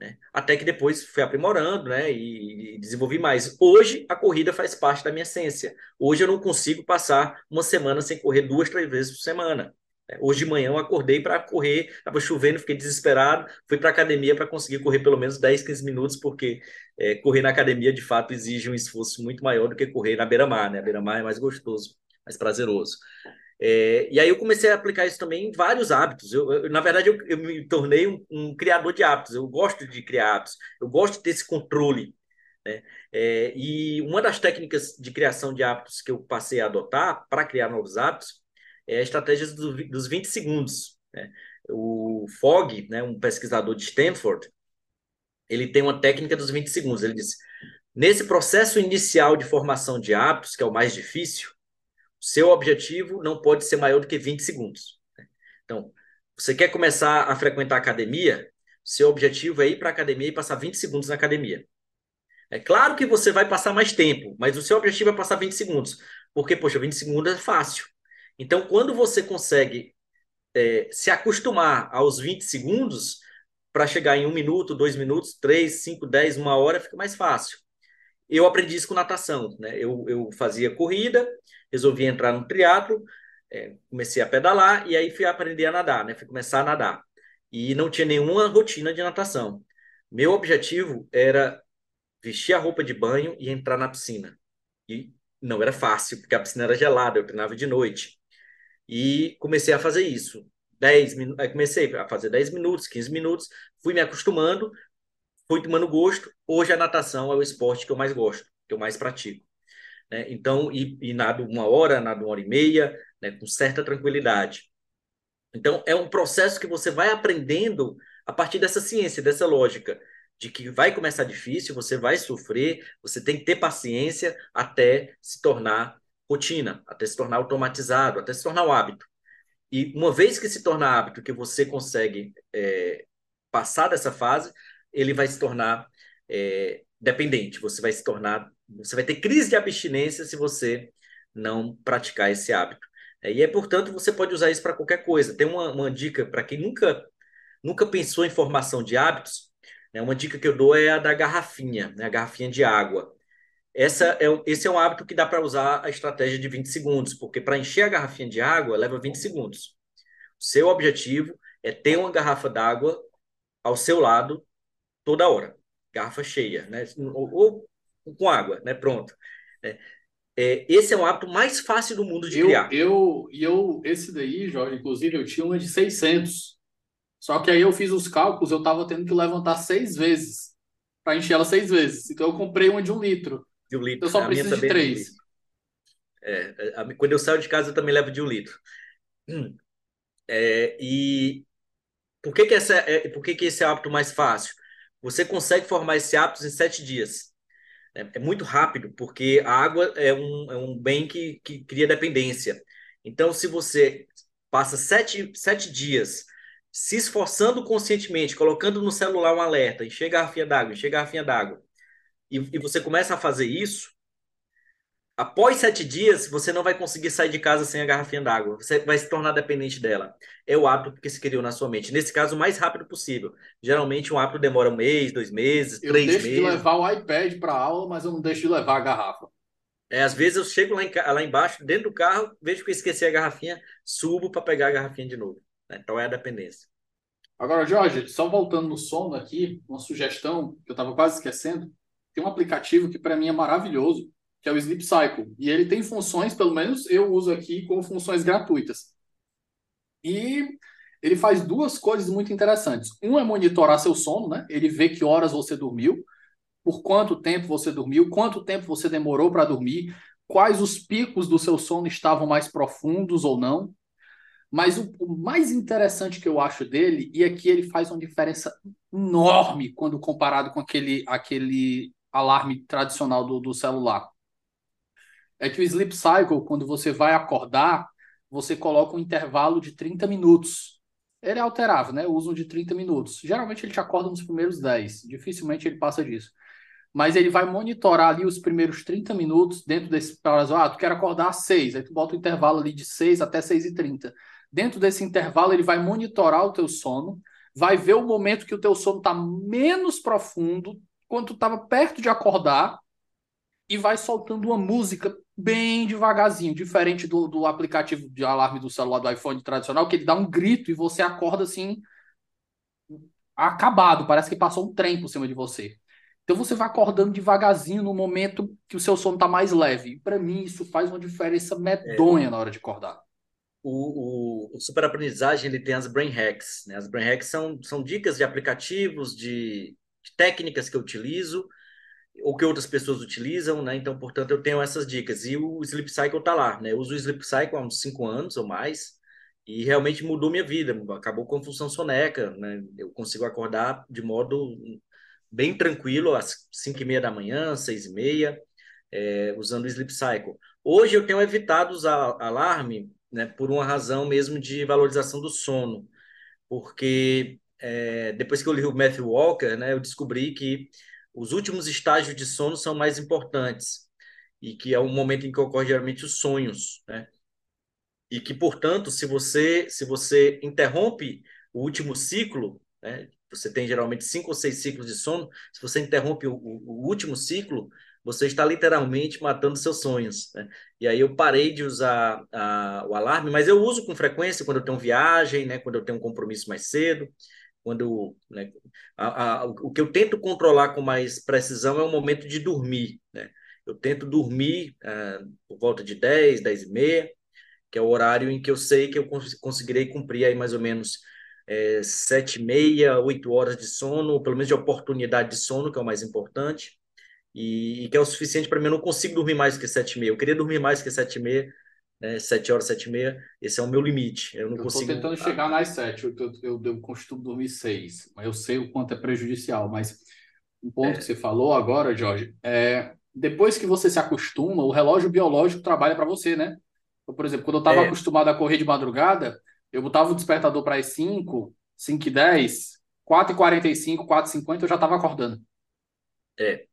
Né? Até que depois fui aprimorando né? E, e, desenvolvi mais. Hoje, a corrida faz parte da minha essência. Hoje, eu não consigo passar uma semana sem correr duas, três vezes por semana. Hoje de manhã eu acordei para correr, estava chovendo, fiquei desesperado, fui para a academia para conseguir correr pelo menos 10, 15 minutos, porque é, correr na academia de fato exige um esforço muito maior do que correr na beira-mar, né? A beira-mar é mais gostoso, mais prazeroso. É, e aí eu comecei a aplicar isso também em vários hábitos. Eu, eu na verdade, eu, eu, me tornei um, um, criador de hábitos. Eu gosto de criar hábitos. Eu gosto de ter esse controle. Né? É, e uma das técnicas de criação de hábitos que eu passei a adotar para criar novos hábitos é, estratégias do, dos 20 segundos. Né? O Fogg, né, um pesquisador de Stanford, ele tem uma técnica dos 20 segundos. Ele diz: nesse processo inicial de formação de hábitos, que é o mais difícil, seu objetivo não pode ser maior do que 20 segundos. Então, você quer começar a frequentar a academia? Seu objetivo é ir para a academia e passar 20 segundos na academia. É claro que você vai passar mais tempo, mas o seu objetivo é passar 20 segundos. Porque, poxa, 20 segundos é fácil. Então, quando você consegue é, se acostumar aos 20 segundos, para chegar em um minuto, dois minutos, três, cinco, dez, uma hora, fica mais fácil. Eu aprendi isso com natação. Né? Eu, eu fazia corrida, resolvi entrar no triatlo, é, comecei a pedalar e aí fui aprender a nadar, né? fui começar a nadar. E não tinha nenhuma rotina de natação. Meu objetivo era vestir a roupa de banho e entrar na piscina. E não era fácil, porque a piscina era gelada, eu treinava de noite. E comecei a fazer isso. 10 minutos, comecei a fazer 10 minutos, 15 minutos, fui me acostumando, fui tomando gosto. Hoje a natação é o esporte que eu mais gosto, que eu mais pratico. Né? Então, e, e nado uma hora, nado uma hora e meia, né? com certa tranquilidade. Então, é um processo que você vai aprendendo a partir dessa ciência, dessa lógica, de que vai começar difícil, você vai sofrer, você tem que ter paciência até se tornar rotina, até se tornar automatizado, até se tornar um hábito. E uma vez que se torna hábito, que você consegue é, passar dessa fase, ele vai se tornar é, dependente. Você vai se tornar, você vai ter crise de abstinência se você não praticar esse hábito. É, e é portanto você pode usar isso para qualquer coisa. Tem uma, uma dica para quem nunca nunca pensou em formação de hábitos. Né? Uma dica que eu dou é a da garrafinha, né? a garrafinha de água. Essa é, esse é um hábito que dá para usar a estratégia de 20 segundos, porque para encher a garrafinha de água leva 20 segundos. O seu objetivo é ter uma garrafa d'água ao seu lado toda hora, garrafa cheia, né? Ou, ou com água, né? Pronto. É, é, esse é um hábito mais fácil do mundo de eu, criar. Eu, eu, esse daí, Jorge, inclusive, eu tinha uma de 600. Só que aí eu fiz os cálculos, eu estava tendo que levantar seis vezes para encher ela seis vezes. Então eu comprei uma de um litro de um litro. Eu só preciso de é três. É, é, a, quando eu saio de casa, eu também levo de um litro. Hum. É, e por que, que, essa, é, por que, que esse é o hábito mais fácil? Você consegue formar esse hábito em sete dias. É, é, muito rápido, porque a água é um, é um bem que, que cria dependência. Então, se você passa sete, sete dias se esforçando conscientemente, colocando no celular um alerta, encher a garrafinha d'água, encher a garrafinha d'água, e, e você começa a fazer isso, após sete dias, você não vai conseguir sair de casa sem a garrafinha d'água. Você vai se tornar dependente dela. É o hábito que se criou na sua mente. Nesse caso, o mais rápido possível. Geralmente, um hábito demora um mês, dois meses, eu três meses. Eu deixo de levar o iPad para aula, mas eu não deixo de levar a garrafa. É, às vezes eu chego lá, em, lá embaixo, dentro do carro, vejo que eu esqueci a garrafinha, subo para pegar a garrafinha de novo. Né? Então é a dependência. Agora, Jorge, só voltando no sono aqui, uma sugestão que eu estava quase esquecendo tem um aplicativo que para mim é maravilhoso, que é o Sleep Cycle. E ele tem funções, pelo menos eu uso aqui com funções gratuitas. E ele faz duas coisas muito interessantes. Um é monitorar seu sono, né? Ele vê que horas você dormiu, por quanto tempo você dormiu, quanto tempo você demorou para dormir, quais os picos do seu sono estavam mais profundos ou não. Mas o, o, mais interessante que eu acho dele, e aqui ele faz uma diferença enorme quando comparado com aquele, aquele alarme tradicional do, do celular. É que o sleep cycle, quando você vai acordar, você coloca um intervalo de 30 minutos. Ele é alterável, né? Uso de 30 minutos. Geralmente ele te acorda nos primeiros 10. Dificilmente ele passa disso. Mas ele vai monitorar ali os primeiros 30 minutos dentro desse prazo. Ah, tu quer acordar às 6. Aí tu bota o intervalo ali de 6 até 6 e 30. Dentro desse intervalo, ele vai monitorar o teu sono, vai ver o momento que o teu sono está menos profundo, quando tu estava perto de acordar e vai soltando uma música bem devagarzinho, diferente do, do aplicativo de alarme do celular do iPhone tradicional, que ele dá um grito e você acorda assim, acabado, parece que passou um trem por cima de você. Então você vai acordando devagarzinho no momento que o seu sono está mais leve. Para mim, isso faz uma diferença medonha é. na hora de acordar. O, o, o superaprendizagem ele tem as brain hacks. Né? As brain hacks são, são dicas de aplicativos, de, de técnicas que eu utilizo ou que outras pessoas utilizam, né? Então, portanto, eu tenho essas dicas. E o Sleep Cycle está lá, né? Eu uso o Sleep Cycle há uns cinco anos ou mais e realmente mudou minha vida. Acabou com a função soneca, né? Eu consigo acordar de modo bem tranquilo às cinco e meia da manhã, seis e meia, é, usando o Sleep Cycle. Hoje eu tenho evitado usar alarme, né? Por uma razão mesmo de valorização do sono, porque é, depois que eu li o Matthew Walker, né? Eu descobri que os últimos estágios de sono são mais importantes e que é o momento em que ocorre geralmente os sonhos, né? E que, portanto, se você se você interrompe o último ciclo, né? Você tem geralmente cinco ou seis ciclos de sono. Se você interrompe o, o, o último ciclo, você está literalmente matando seus sonhos. Né? E aí eu parei de usar a, o alarme, mas eu uso com frequência quando eu tenho viagem, né? Quando eu tenho um compromisso mais cedo quando né, a, a, o que eu tento controlar com mais precisão é o momento de dormir. Né? Eu tento dormir uh, por volta de 10, 10 e meia, que é o horário em que eu sei que eu cons conseguirei cumprir aí mais ou menos é, 7 e meia, 8 horas de sono, pelo menos de oportunidade de sono, que é o mais importante, e, e que é o suficiente para mim. Eu não consigo dormir mais que 7 e meia. Eu queria dormir mais que 7 e meia, né, 7 horas, 7 e meia, esse é o meu limite. Eu não eu consigo. Estou tentando chegar nas 7, eu, eu, eu, eu costumo dormir 6, mas eu sei o quanto é prejudicial. Mas um ponto é. que você falou agora, Jorge, é depois que você se acostuma, o relógio biológico trabalha para você, né? Então, por exemplo, quando eu estava é. acostumado a correr de madrugada, eu botava o despertador para as 5, 5 e 10, 4 e 45, 4 e 50, eu já estava acordando. É.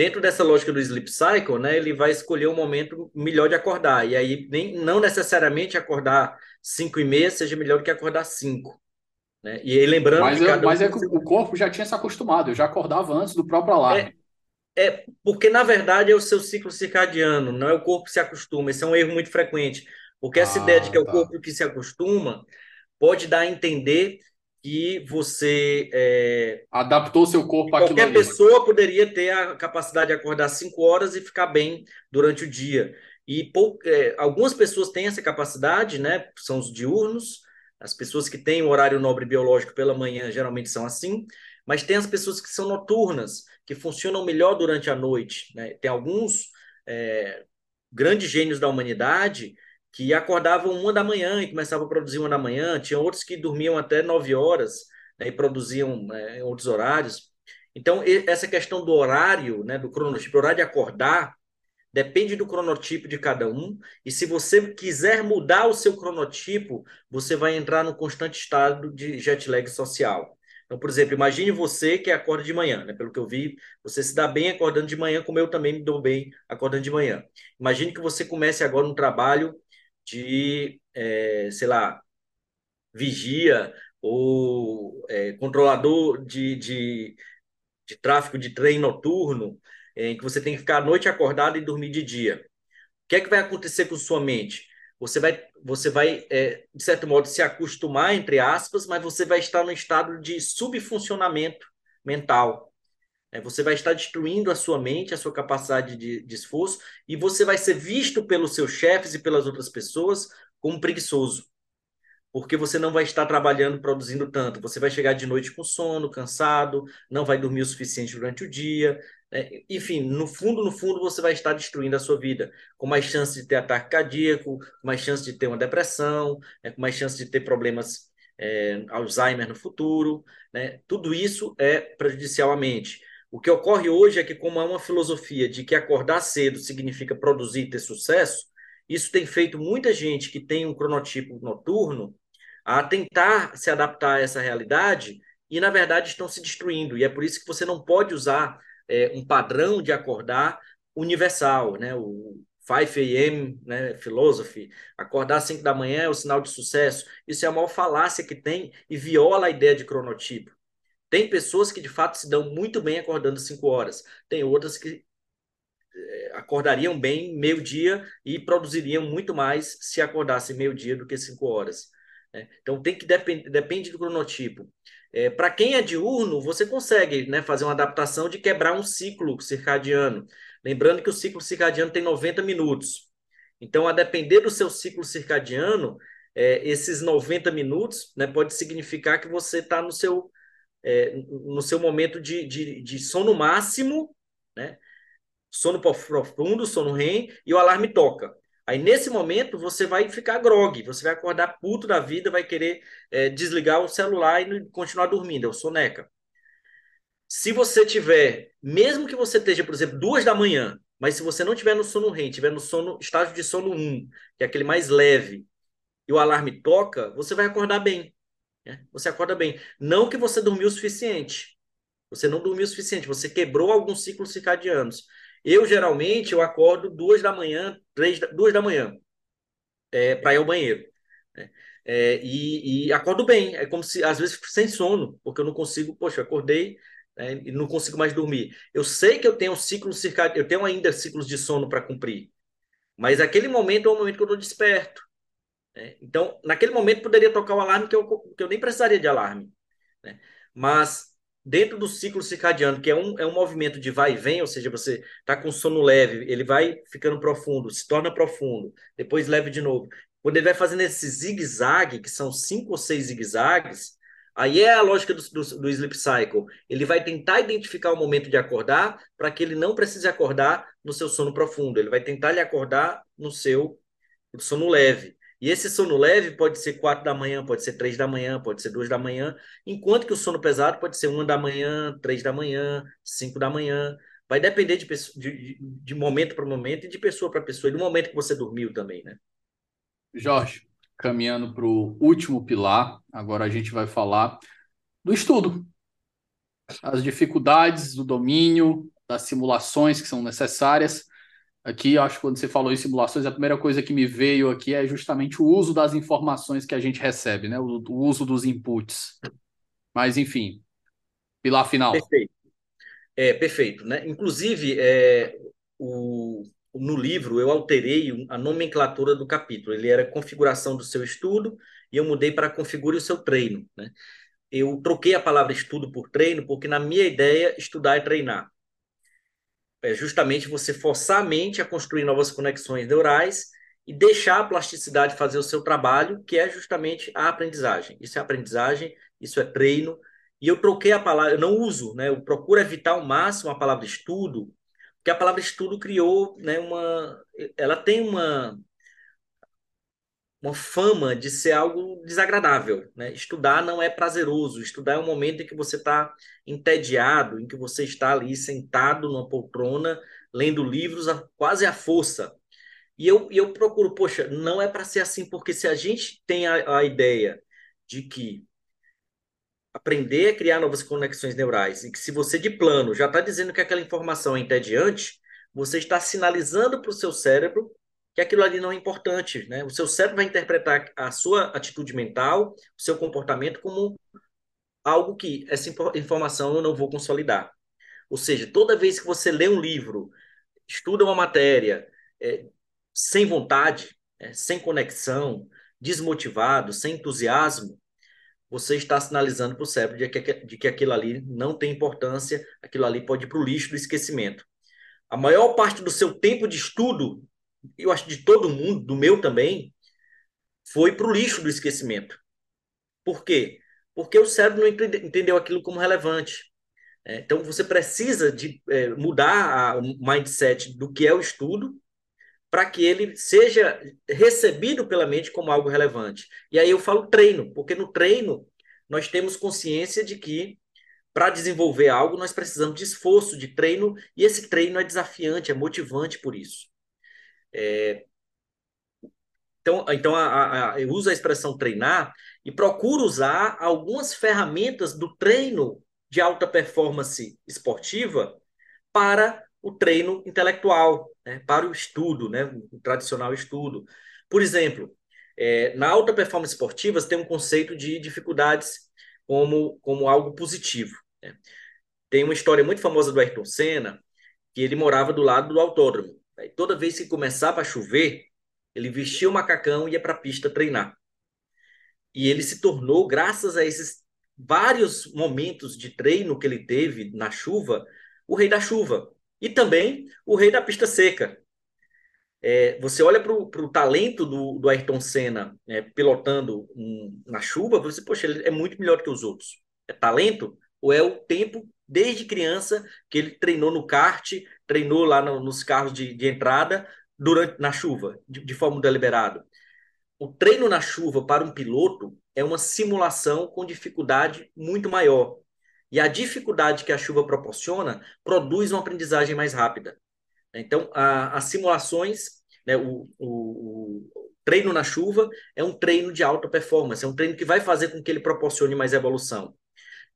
Dentro dessa lógica do sleep cycle, né, ele vai escolher um momento melhor de acordar. E aí, nem, não necessariamente acordar 5 e meia seja melhor do que acordar 5. Né? E aí, lembrando mas. Eu, mas um... é que o corpo já tinha se acostumado, eu já acordava antes do próprio alarme. É, é, porque, na verdade, é o seu ciclo circadiano, não é o corpo que se acostuma. Esse é um erro muito frequente. Porque essa ah, ideia de que é o tá. corpo que se acostuma pode dar a entender que você é, adaptou seu corpo a qualquer pessoa poderia ter a capacidade de acordar cinco horas e ficar bem durante o dia. E pou, é, algumas pessoas têm essa capacidade né? São os diurnos. As pessoas que têm o horário nobre biológico pela manhã geralmente são assim. Mas tem as pessoas que são noturnas que funcionam melhor durante a noite né? tem alguns é, grandes gênios da humanidade que acordavam uma da manhã e começavam a produzir uma da manhã, tinha outros que dormiam até nove horas né, e produziam né, em outros horários. Então, essa questão do horário, né, do cronotipo, horário de acordar, depende do cronotipo de cada um. E se você quiser mudar o seu cronotipo, você vai entrar no constante estado de jet lag social. Então, por exemplo, imagine você que acorda de manhã, né? Pelo que eu vi, você se dá bem acordando de manhã, como eu também me dou bem acordando de manhã. Imagine que você comece agora um trabalho de, é, sei lá, vigia ou é, controlador de, de, de, tráfego de trem noturno, em que você tem que ficar à noite acordado e dormir de dia. O que é que vai acontecer com sua mente? Você vai, você vai é, de certo modo, se acostumar, entre aspas, mas você vai estar no estado de subfuncionamento mental. É, você vai estar destruindo a sua mente, a sua capacidade de, de esforço, e você vai ser visto pelos seus chefes e pelas outras pessoas como preguiçoso. Porque você não vai estar trabalhando, produzindo tanto. Você vai chegar de noite com sono, cansado, não vai dormir o suficiente durante o dia. Né? Enfim, no fundo, no fundo, você vai estar destruindo a sua vida, com mais chance de ter ataque cardíaco, com mais chance de ter uma depressão, né? com mais chance de ter problemas é, Alzheimer no futuro. Né? Tudo isso é prejudicial à mente. O que ocorre hoje é que, como há uma filosofia de que acordar cedo significa produzir e ter sucesso, isso tem feito muita gente que tem um cronotipo noturno a tentar se adaptar a essa realidade e, na verdade, estão se destruindo. E é por isso que você não pode usar é, um padrão de acordar universal, né? O 5 a.m. Né, philosophy, acordar às 5 da manhã é o sinal de sucesso. Isso é a maior falácia que tem e viola a ideia de cronotipo. Tem pessoas que de fato se dão muito bem acordando 5 horas. Tem outras que é, acordariam bem meio-dia e produziriam muito mais se acordassem meio-dia do que cinco horas. Né? Então tem que depend, depende do cronotipo. É, Para quem é diurno, você consegue né, fazer uma adaptação de quebrar um ciclo circadiano. Lembrando que o ciclo circadiano tem 90 minutos. Então, a depender do seu ciclo circadiano, é, esses 90 minutos né, pode significar que você está no seu, é, no seu momento de, de, de sono máximo, né? sono profundo, sono REM, e o alarme toca. Aí, nesse momento, você vai ficar grog, você vai acordar puto da vida, vai querer é, desligar o celular e continuar dormindo, é o soneca. Se você tiver, mesmo que você esteja, por exemplo, duas da manhã, mas se você não tiver no sono REM, tiver no sono, estágio de sono 1, que é aquele mais leve, e o alarme toca, você vai acordar bem. Né? Você acorda bem. Não que você dormiu o suficiente. Você não dormiu o suficiente, você quebrou alguns ciclos circadianos. Eu, geralmente, eu acordo duas da manhã, três, duas da manhã, é, para ir ao banheiro. Né? É, e, e, acordo bem. É como se, às vezes, sem sono, porque eu não consigo, poxa, acordei né, e não consigo mais dormir. Eu sei que eu tenho ciclos circadianos, eu tenho ainda ciclos de sono para cumprir, mas aquele momento é o momento que eu estou desperto. Né? Então, naquele momento, poderia tocar o alarme que eu, que eu nem precisaria de alarme. Né? Mas dentro do ciclo circadiano, que é um, é um movimento de vai e vem, ou seja, você está com sono leve, ele vai ficando profundo, se torna profundo, depois leve de novo. Quando ele vai fazendo esse zigue-zague, que são cinco ou seis zigue-zagues, aí é a lógica do, do, do sleep cycle. Ele vai tentar identificar o momento de acordar para que ele não precise acordar no seu sono profundo. Ele vai tentar lhe acordar no seu sono leve. E esse sono leve pode ser quatro da manhã, pode ser três da manhã, pode ser duas da manhã, enquanto que o sono pesado pode ser uma da manhã, três da manhã, cinco da manhã. Vai depender de, de, de momento para momento e de pessoa para pessoa, e do momento que você dormiu também, né? Jorge, caminhando para o último pilar, agora a gente vai falar do estudo. As dificuldades do domínio, das simulações que são necessárias Aqui, acho que quando você falou em simulações, a primeira coisa que me veio aqui é justamente o uso das informações que a gente recebe, né? O, o uso dos inputs. Mas, enfim, pilar final. Perfeito. É, perfeito, né? Inclusive, é, o, no livro eu alterei a nomenclatura do capítulo. Ele era configuração do seu estudo e eu mudei para configure o seu treino, né? Eu troquei a palavra estudo por treino porque na minha ideia estudar é treinar é justamente você forçar a mente a construir novas conexões neurais e deixar a plasticidade fazer o seu trabalho, que é justamente a aprendizagem. Isso é aprendizagem, isso é treino. E eu troquei a palavra, eu não uso, né? Eu procuro evitar ao máximo a palavra estudo, porque a palavra estudo criou, né, uma ela tem uma uma fama de ser algo desagradável. Né? Estudar não é prazeroso. Estudar é um momento em que você está entediado, em que você está ali sentado numa poltrona, lendo livros a, quase à força. E eu, eu procuro, poxa, não é para ser assim, porque se a gente tem a, a ideia de que aprender a criar novas conexões neurais e que se você de plano já está dizendo que aquela informação é entediante, você está sinalizando para o seu cérebro que aquilo ali não é importante, né? O seu cérebro vai interpretar a sua atitude mental, o seu comportamento como algo que essa informação eu não vou consolidar. Ou seja, toda vez que você lê um livro, estuda uma matéria é, sem vontade, é, sem conexão, desmotivado, sem entusiasmo, você está sinalizando para o cérebro de que, de que aquilo ali não tem importância, aquilo ali pode ir para o lixo do esquecimento. A maior parte do seu tempo de estudo eu acho de todo mundo, do meu também, foi para o lixo do esquecimento. Por quê? Porque o cérebro não entendeu aquilo como relevante. É, então, você precisa de é, mudar o mindset do que é o estudo para que ele seja recebido pela mente como algo relevante. E aí eu falo treino, porque no treino nós temos consciência de que para desenvolver algo nós precisamos de esforço, de treino, e esse treino é desafiante, é motivante por isso. É, então, então a, a, eu uso a expressão treinar e procuro usar algumas ferramentas do treino de alta performance esportiva para o treino intelectual, né, para o estudo, né, o tradicional estudo. Por exemplo, é, na alta performance esportiva tem um conceito de dificuldades como, como algo positivo. Né? Tem uma história muito famosa do Ayrton Senna, que ele morava do lado do autódromo. Toda vez que começava a chover, ele vestia o macacão e ia para a pista treinar. E ele se tornou, graças a esses vários momentos de treino que ele teve na chuva, o rei da chuva. E também o rei da pista seca. É, você olha para o talento do, do Ayrton Senna é, pilotando um, na chuva, você, poxa, ele é muito melhor que os outros. É talento ou é o tempo desde criança que ele treinou no kart, treinou lá no, nos carros de, de, entrada durante na chuva, de, de forma deliberada. O treino na chuva para um piloto é uma simulação com dificuldade muito maior. E a dificuldade que a chuva proporciona produz uma aprendizagem mais rápida. Então, a, as simulações, né, o, o, o, treino na chuva é um treino de alta performance, é um treino que vai fazer com que ele proporcione mais evolução.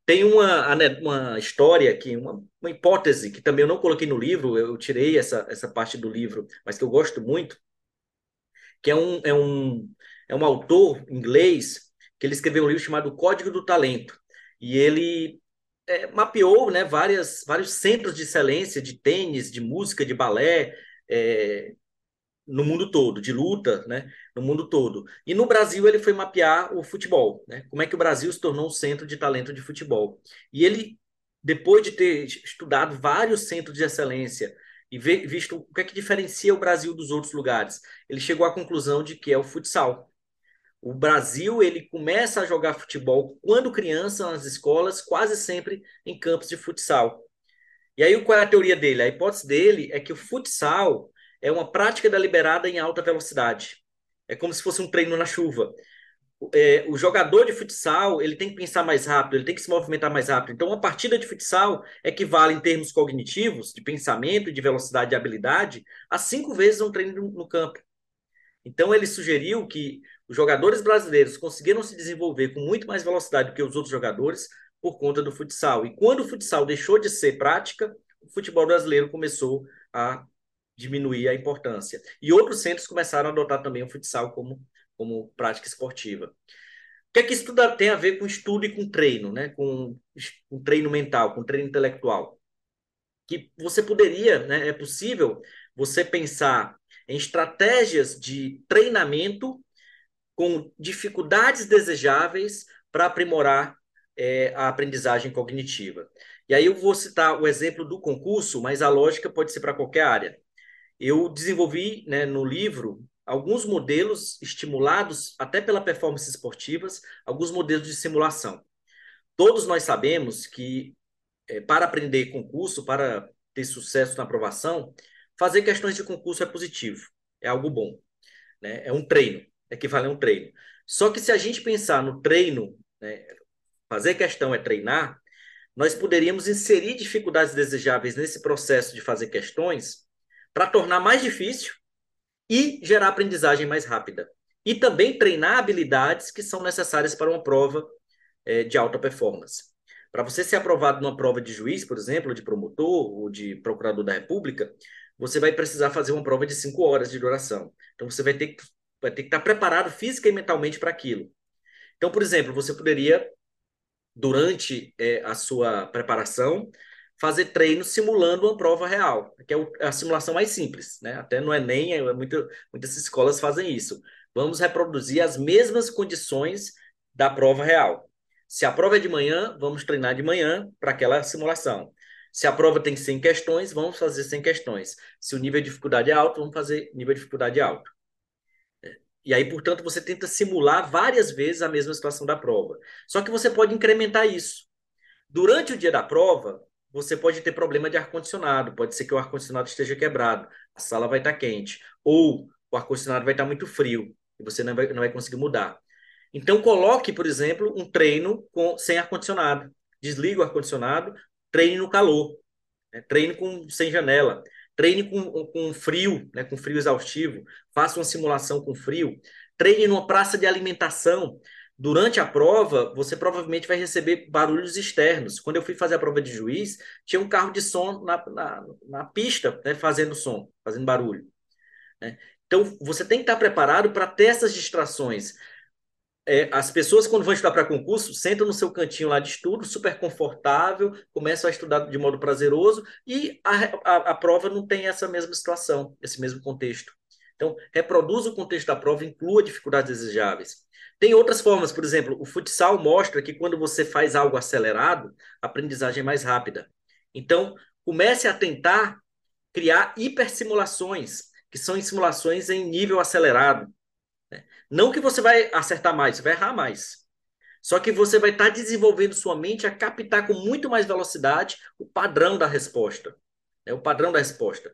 Tem uma, uma história aqui, uma, uma hipótese, que também eu não coloquei no livro, eu tirei essa, essa parte do livro, mas que eu gosto muito, que é um, é um, é um autor inglês que ele escreveu um livro chamado Código do Talento. E ele é, mapeou né, várias, vários centros de excelência de tênis, de música, de balé, é, no mundo todo, de luta, né, no mundo todo. E no Brasil ele foi mapear o futebol, né, como é que o Brasil se tornou um centro de talento de futebol. E ele, depois de ter estudado vários centros de excelência e ver, visto o que é que diferencia o Brasil dos outros lugares, ele chegou à conclusão de que é o futsal. O Brasil ele começa a jogar futebol quando criança nas escolas, quase sempre em campos de futsal. E aí qual é a teoria dele? A hipótese dele é que o futsal é uma prática deliberada em alta velocidade. É como se fosse um treino na chuva. É, o jogador de futsal ele tem que pensar mais rápido, ele tem que se movimentar mais rápido. Então, uma partida de futsal equivale em termos cognitivos, de pensamento, de velocidade e habilidade, a cinco vezes um treino no, no campo. Então, ele sugeriu que os jogadores brasileiros conseguiram se desenvolver com muito mais velocidade do que os outros jogadores por conta do futsal. E quando o futsal deixou de ser prática, o futebol brasileiro começou a diminuir a importância. E outros centros começaram a adotar também o futsal como, como prática esportiva. O que é que isso tudo tem a ver com estudo e com treino, né? com, com treino mental, com treino intelectual? Que você poderia, né? é possível você pensar em estratégias de treinamento com dificuldades desejáveis para aprimorar é, a aprendizagem cognitiva. E aí eu vou citar o exemplo do concurso, mas a lógica pode ser para qualquer área eu desenvolvi né, no livro alguns modelos estimulados até pela performance esportivas, alguns modelos de simulação. Todos nós sabemos que é, para aprender concurso, para ter sucesso na aprovação, fazer questões de concurso é positivo, é algo bom, né? É um treino, equivale a um treino. Só que se a gente pensar no treino, né, fazer questão é treinar, nós poderíamos inserir dificuldades desejáveis nesse processo de fazer questões para tornar mais difícil e gerar aprendizagem mais rápida. E também treinar habilidades que são necessárias para uma prova é, de alta performance. Para você ser aprovado numa prova de juiz, por exemplo, de promotor ou de procurador da República, você vai precisar fazer uma prova de cinco horas de duração. Então você vai ter que, vai ter que estar preparado física e mentalmente para aquilo. Então, por exemplo, você poderia, durante é, a sua preparação, fazer treino simulando uma prova real, que é a simulação mais simples, né? Até no Enem, é muito, muitas escolas fazem isso. Vamos reproduzir as mesmas condições da prova real. Se a prova é de manhã, vamos treinar de manhã para aquela simulação. Se a prova tem 100 questões, vamos fazer 100 questões. Se o nível de dificuldade é alto, vamos fazer nível de dificuldade alto. E aí, portanto, você tenta simular várias vezes a mesma situação da prova. Só que você pode incrementar isso. Durante o dia da prova, você pode ter problema de ar-condicionado, pode ser que o ar-condicionado esteja quebrado, a sala vai estar quente, ou o ar-condicionado vai estar muito frio e você não vai, não vai conseguir mudar. Então, coloque, por exemplo, um treino com, sem ar-condicionado. Desliga o ar-condicionado, treine no calor, né? treine com, sem janela, treine com, com frio, né? com frio exaustivo, faça uma simulação com frio, treine numa praça de alimentação. Durante a prova, você provavelmente vai receber barulhos externos. Quando eu fui fazer a prova de juiz, tinha um carro de som na, na, na pista, né, fazendo som, fazendo barulho. Né? Então, você tem que estar preparado para ter essas distrações. é, as pessoas, quando vão estudar para concurso, sentam no seu cantinho lá de estudo, super confortável, começam a estudar de modo prazeroso, e a, a, a prova não tem essa mesma situação, esse mesmo contexto. Então, reproduza o contexto da prova, inclua dificuldades desejáveis. Tem outras formas, por exemplo, o futsal mostra que quando você faz algo acelerado, a aprendizagem é mais rápida. Então, comece a tentar criar hipersimulações, que são simulações em nível acelerado. Não que você vai acertar mais, você vai errar mais. Só que você vai estar desenvolvendo sua mente a captar com muito mais velocidade o padrão da resposta. É o padrão da resposta.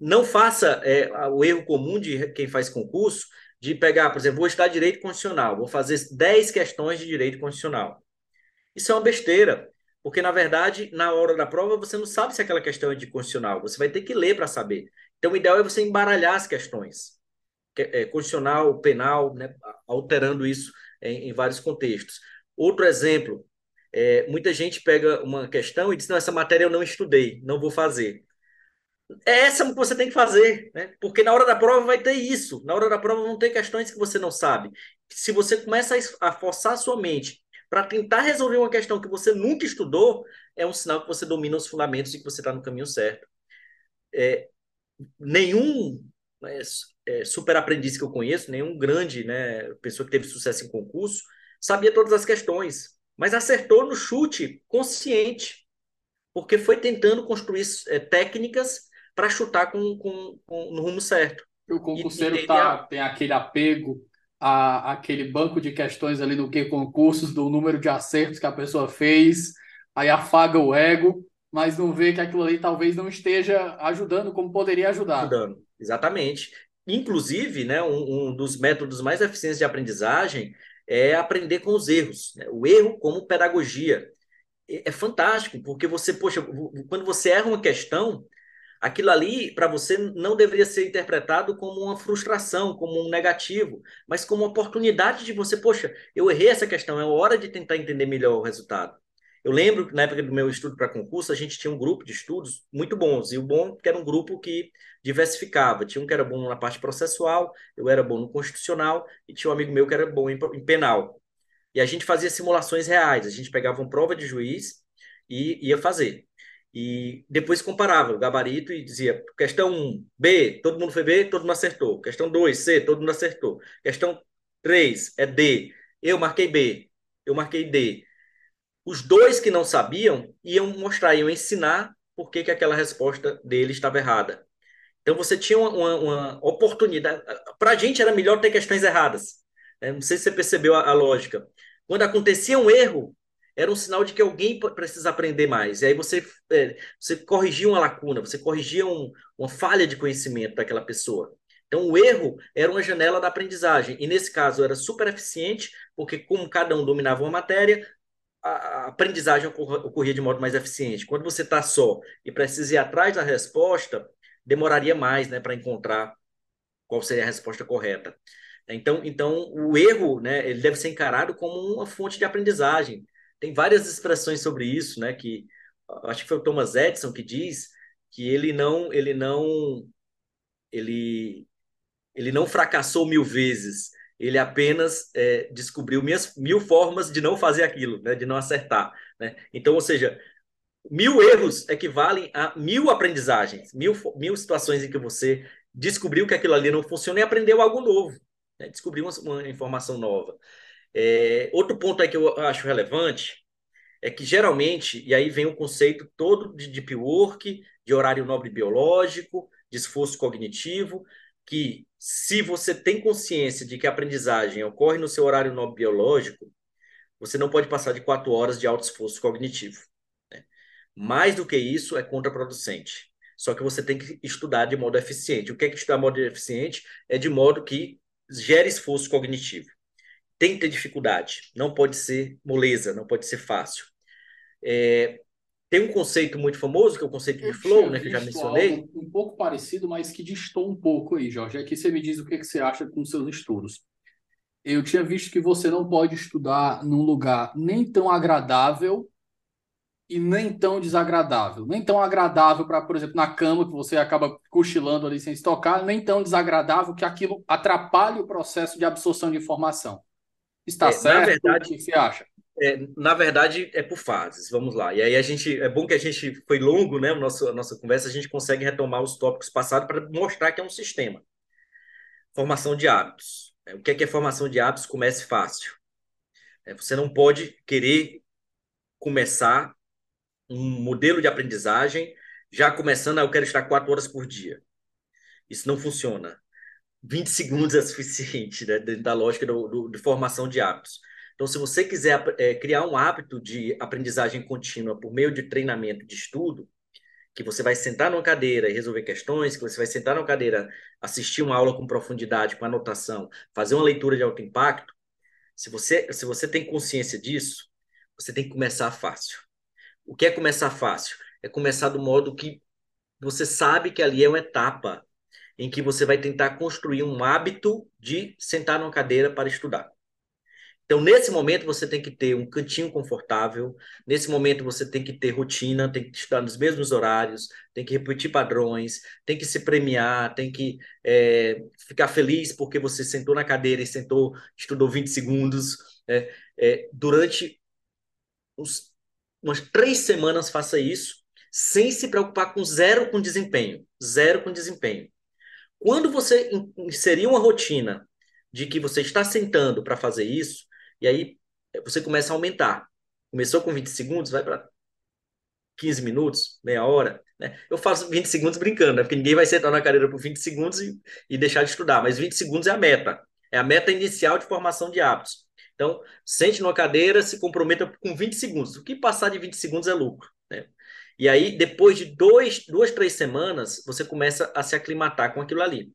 Não faça é, o erro comum de quem faz concurso de pegar, por exemplo, vou estudar direito constitucional, vou fazer 10 questões de direito constitucional. Isso é uma besteira, porque na verdade, na hora da prova, você não sabe se aquela questão é de constitucional, você vai ter que ler para saber. Então, o ideal é você embaralhar as questões é, constitucional, penal, né, alterando isso em, em, vários contextos. Outro exemplo, é, muita gente pega uma questão e diz, não, essa matéria eu não estudei, não vou fazer. É essa que você tem que fazer, né? porque na hora da prova vai ter isso, na hora da prova vão ter questões que você não sabe. Se você começa a forçar a sua mente para tentar resolver uma questão que você nunca estudou, é um sinal que você domina os fundamentos e que você está no caminho certo. É, nenhum né, é, super aprendiz que eu conheço, nenhum grande né, pessoa que teve sucesso em concurso, sabia todas as questões, mas acertou no chute consciente, porque foi tentando construir é, técnicas para chutar com, com, com, no rumo certo. O concurseiro e, tá, tem aquele apego a aquele banco de questões ali no que concursos, do número de acertos que a pessoa fez, aí afaga o ego, mas não vê que aquilo ali talvez não esteja ajudando como poderia ajudar. Ajudando, exatamente. Inclusive, né, um, um, dos métodos mais eficientes de aprendizagem é aprender com os erros. Né? O erro como pedagogia. É, é fantástico, porque você, poxa, quando você erra uma questão, aquilo ali, para você, não deveria ser interpretado como uma frustração, como um negativo, mas como uma oportunidade de você, poxa, eu errei essa questão, é hora de tentar entender melhor o resultado. Eu lembro que na época do meu estudo para concurso, a gente tinha um grupo de estudos muito bons, e o bom que era um grupo que diversificava. Tinha um que era bom na parte processual, eu era bom no constitucional, e tinha um amigo meu que era bom em, em penal. E a gente fazia simulações reais, a gente pegava uma prova de juiz e ia fazer. E depois comparava o gabarito e dizia: questão 1, B, todo mundo foi B, todo mundo acertou. Questão 2, C, todo mundo acertou. Questão 3 é D, eu marquei B, eu marquei D. Os dois que não sabiam iam mostrar, iam ensinar por que, que aquela resposta dele estava errada. Então você tinha uma, uma, uma oportunidade. Para a gente era melhor ter questões erradas. Né? Não sei se você percebeu a, a, lógica. Quando acontecia um erro, era um sinal de que alguém precisa aprender mais. E aí você, é, você corrigia uma lacuna, você corrigia um, uma falha de conhecimento daquela pessoa. Então, o erro era uma janela da aprendizagem. E nesse caso era super eficiente, porque, como cada um dominava uma matéria, a aprendizagem ocorria de modo mais eficiente. Quando você está só e precisa ir atrás da resposta, demoraria mais né, para encontrar qual seria a resposta correta. Então, então, o erro né, ele deve ser encarado como uma fonte de aprendizagem. Tem várias expressões sobre isso, né, que acho que foi o Thomas Edison que diz que ele não ele não ele ele não fracassou mil vezes, ele apenas é, descobriu minhas, mil formas de não fazer aquilo, né, de não acertar. Né? Então, ou seja, mil erros equivalem a mil aprendizagens, mil, mil situações em que você descobriu que aquilo ali não funciona e aprendeu algo novo, né? descobriu uma, uma, informação nova. É, outro ponto aí que eu acho relevante é que geralmente, e aí vem o conceito todo de deep work, de horário nobre biológico, de esforço cognitivo, que se você tem consciência de que a aprendizagem ocorre no seu horário nobre biológico, você não pode passar de quatro horas de alto esforço cognitivo. Né? Mais do que isso é contraproducente. Só que você tem que estudar de modo eficiente. O que é que estudar de modo eficiente? É de modo que gere esforço cognitivo. Tem que ter dificuldade. Não pode ser moleza, não pode ser fácil. É, tem um conceito muito famoso, que é o conceito de flow, né, que eu já mencionei. um pouco parecido, mas que distou um pouco aí, Jorge. Aqui você me diz o que, que você acha com seus estudos. Eu tinha visto que você não pode estudar num lugar nem tão agradável e nem tão desagradável. Nem tão agradável para, por exemplo, na cama, que você acaba cochilando ali sem se tocar, nem tão desagradável que aquilo atrapalhe o processo de absorção de informação. Está É, na certo? verdade, O que você acha? é, na verdade, é por fases. Vamos lá. E aí a gente, é bom que a gente foi longo, né? O nosso, a nossa conversa, a gente consegue retomar os tópicos passados para mostrar que é um sistema. Formação de hábitos. É, O que é que é formação de hábitos? Comece fácil. É, Você não pode querer começar um modelo de aprendizagem já começando, ah, eu quero estar quatro horas por dia. Isso não funciona. 20 segundos é suficiente, né, dentro da lógica do, do- de formação de hábitos. Então, se você quiser eh, criar um hábito de aprendizagem contínua por meio de treinamento de estudo, que você vai sentar numa cadeira e resolver questões, que você vai sentar numa cadeira, assistir uma aula com profundidade, com anotação, fazer uma leitura de alto impacto, se você, se você tem consciência disso, você tem que começar fácil. O que é começar fácil? É começar do modo que você sabe que ali é uma etapa em que você vai tentar construir um hábito de sentar numa cadeira para estudar. Então, nesse momento, você tem que ter um cantinho confortável, nesse momento, você tem que ter rotina, tem que estudar nos mesmos horários, tem que repetir padrões, tem que se premiar, tem que é, ficar feliz porque você sentou na cadeira e sentou, estudou 20 segundos. É, é, durante umas três semanas, faça isso, sem se preocupar com zero com desempenho. Zero com desempenho. Quando você in- inserir uma rotina de que você está sentando para fazer isso, e aí eh, você começa a aumentar. Começou com 20 segundos, vai para 15 minutos, meia hora. Né? Eu faço 20 segundos brincando, né? porque ninguém vai sentar na cadeira por 20 segundos e, e deixar de estudar, mas 20 segundos é a meta. É a meta inicial de formação de hábitos. Então, sente numa cadeira, se comprometa com 20 segundos. O que passar de 20 segundos é lucro. E aí, depois de dois, duas, três semanas, você começa a se aclimatar com aquilo ali.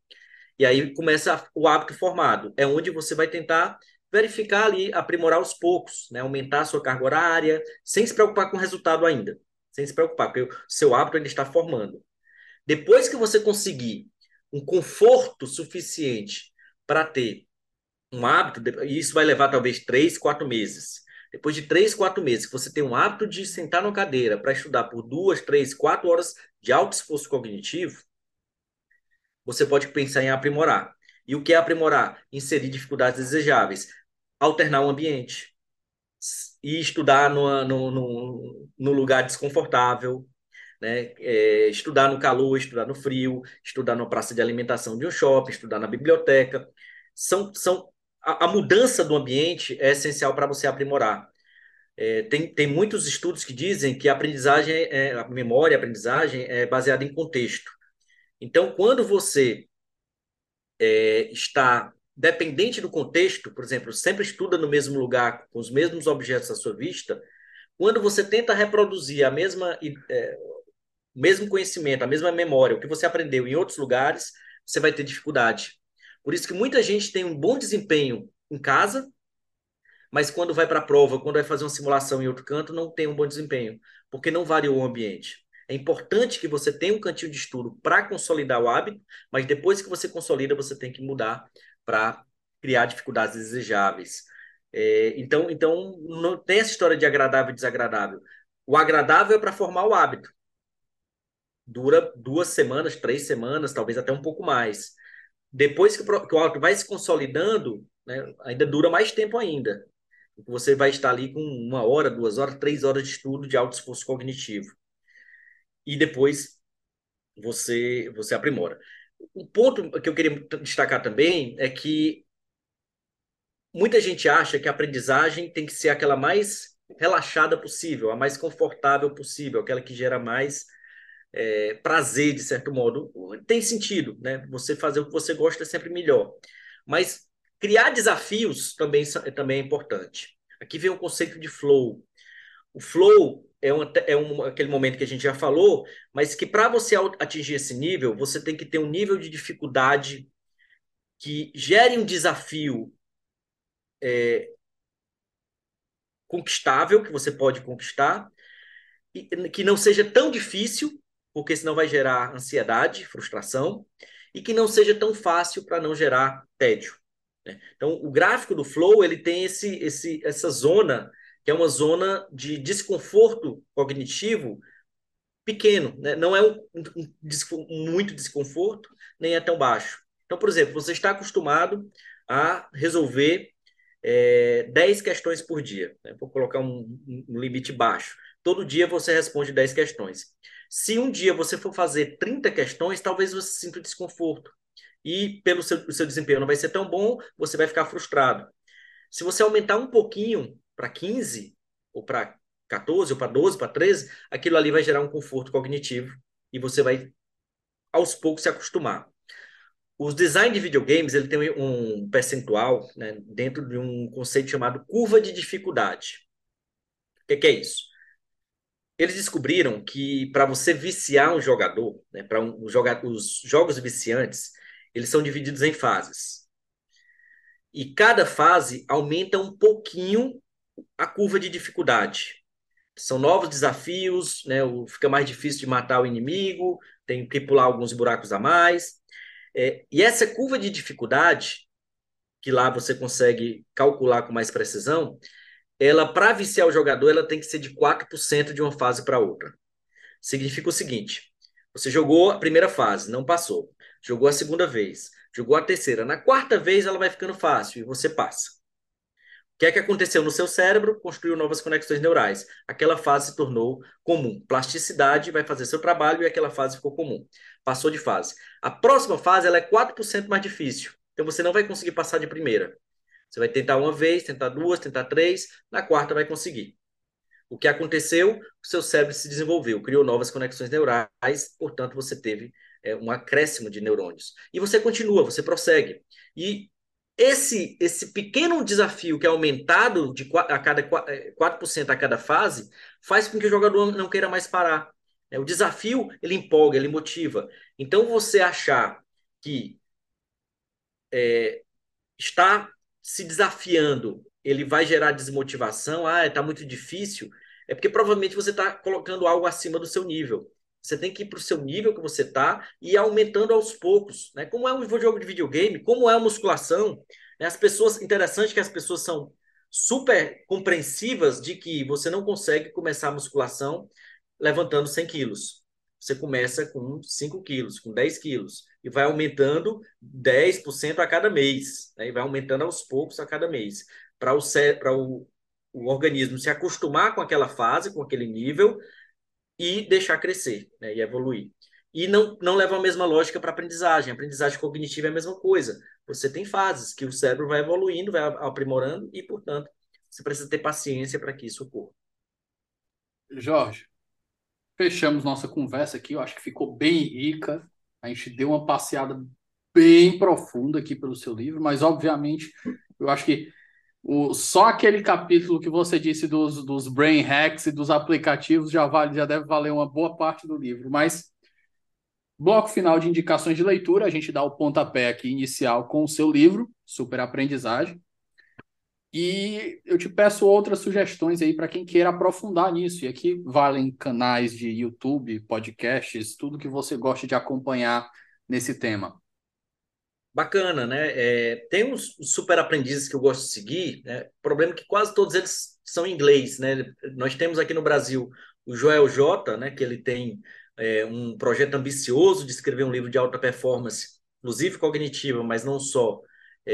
E aí começa o hábito formado. É onde você vai tentar verificar ali, aprimorar aos poucos, né? aumentar a sua carga horária, sem se preocupar com o resultado ainda. Sem se preocupar, porque o seu hábito ainda está formando. Depois que você conseguir um conforto suficiente para ter um hábito, e isso vai levar talvez três, quatro meses. Depois de três, quatro meses, que você tem um hábito de sentar numa cadeira para estudar por duas, três, quatro horas de alto esforço cognitivo, você pode pensar em aprimorar. E o que é aprimorar? Inserir dificuldades desejáveis, alternar o ambiente e estudar numa, no, no, no lugar desconfortável, né? É, estudar no calor, estudar no frio, estudar na praça de alimentação de um shopping, estudar na biblioteca. São, são a, a mudança do ambiente é essencial para você aprimorar. É, tem, tem muitos estudos que dizem que a aprendizagem, é, a memória, a aprendizagem é baseada em contexto. Então, quando você é, está dependente do contexto, por exemplo, sempre estuda no mesmo lugar, com os mesmos objetos à sua vista, quando você tenta reproduzir a mesma, é, o mesmo conhecimento, a mesma memória, o que você aprendeu em outros lugares, você vai ter dificuldade. Por isso que muita gente tem um bom desempenho em casa, mas quando vai para a prova, quando vai fazer uma simulação em outro canto, não tem um bom desempenho, porque não variou o ambiente. É importante que você tenha um cantinho de estudo para consolidar o hábito, mas depois que você consolida, você tem que mudar para criar dificuldades desejáveis. É, então, então, não tem essa história de agradável e desagradável. O agradável é para formar o hábito. Dura duas semanas, três semanas, talvez até um pouco mais. Depois que, que o hábito vai se consolidando, né, ainda dura mais tempo ainda. Você vai estar ali com uma hora, duas horas, três horas de estudo de alto esforço cognitivo e depois você você aprimora. O ponto que eu queria destacar também é que muita gente acha que a aprendizagem tem que ser aquela mais relaxada possível, a mais confortável possível, aquela que gera mais é, prazer, de certo modo. Tem sentido, né? Você fazer o que você gosta é sempre melhor. Mas criar desafios também, também é importante. Aqui vem o conceito de flow. O flow é, um, é um, aquele momento que a gente já falou, mas que para você atingir esse nível, você tem que ter um nível de dificuldade que gere um desafio é, conquistável, que você pode conquistar, e que não seja tão difícil, porque senão vai gerar ansiedade, frustração, e que não seja tão fácil para não gerar tédio. Né? Então, o gráfico do flow ele tem esse, esse, essa zona que é uma zona de desconforto cognitivo pequeno, né? não é um, um, muito desconforto, nem é tão baixo. Então, por exemplo, você está acostumado a resolver é, 10 questões por dia. Né? Vou colocar um, um limite baixo. Todo dia você responde 10 questões. Se um dia você for fazer 30 questões, talvez você sinta desconforto. E pelo seu, o seu desempenho não vai ser tão bom, você vai ficar frustrado. Se você aumentar um pouquinho para 15, ou para 14, ou para 12, para 13, aquilo ali vai gerar um conforto cognitivo e você vai, aos poucos, se acostumar. Os design de videogames ele tem um percentual né, dentro de um conceito chamado curva de dificuldade. O que, que é isso? Eles descobriram que para você viciar um jogador, né, para um, joga, os jogos viciantes, eles são divididos em fases. E cada fase aumenta um pouquinho a curva de dificuldade. São novos desafios, né, fica mais difícil de matar o inimigo, tem que pular alguns buracos a mais. É, e essa curva de dificuldade, que lá você consegue calcular com mais precisão, ela, para viciar o jogador, ela tem que ser de 4% de uma fase para outra. Significa o seguinte: você jogou a primeira fase, não passou. Jogou a segunda vez, jogou a terceira. Na quarta vez, ela vai ficando fácil e você passa. O que é que aconteceu no seu cérebro? Construiu novas conexões neurais. Aquela fase se tornou comum. Plasticidade vai fazer seu trabalho e aquela fase ficou comum. Passou de fase. A próxima fase ela é 4% mais difícil. Então você não vai conseguir passar de primeira. Você vai tentar uma vez, tentar duas, tentar três, na quarta vai conseguir. O que aconteceu? O seu cérebro se desenvolveu, criou novas conexões neurais, portanto você teve é, um acréscimo de neurônios. E você continua, você prossegue. E esse, esse pequeno desafio que é aumentado de a cada 4% é, a cada fase faz com que o jogador não queira mais parar. É, o desafio ele empolga, ele motiva. Então você achar que é, está se desafiando, ele vai gerar desmotivação, ah, está muito difícil, é porque provavelmente você está colocando algo acima do seu nível. Você tem que ir para o seu nível que você está e ir aumentando aos poucos. Né? Como é um jogo de videogame, como é a musculação, né? as pessoas, interessante que as pessoas são super compreensivas de que você não consegue começar a musculação levantando 100 quilos. Você começa com 5 quilos, com 10 quilos, e vai aumentando 10% a cada mês, né? e vai aumentando aos poucos a cada mês, para o, o, o organismo se acostumar com aquela fase, com aquele nível, e deixar crescer né, e evoluir. E não, não leva a mesma lógica para aprendizagem. A aprendizagem cognitiva é a mesma coisa. Você tem fases que o cérebro vai evoluindo, vai aprimorando e, portanto, você precisa ter paciência para que isso ocorra. Jorge, fechamos nossa conversa aqui. Eu acho que ficou bem rica. A gente deu uma passeada bem profunda aqui pelo seu livro, mas, obviamente, eu acho que o, só aquele capítulo que você disse dos, dos brain hacks e dos aplicativos já vale, já deve valer uma boa parte do livro. Mas bloco final de indicações de leitura, a gente dá o pontapé aqui inicial com o seu livro, Super Aprendizagem. E eu te peço outras sugestões aí para quem queira aprofundar nisso. E aqui valem canais de YouTube, podcasts, tudo que você gosta de acompanhar nesse tema bacana, né? É, tem uns super aprendizes que eu gosto de seguir, né? O problema é que quase todos eles são em inglês, né? Nós temos aqui no Brasil o Joel J, né? Que ele tem é, um projeto ambicioso de escrever um livro de alta performance, inclusive cognitiva, mas não só,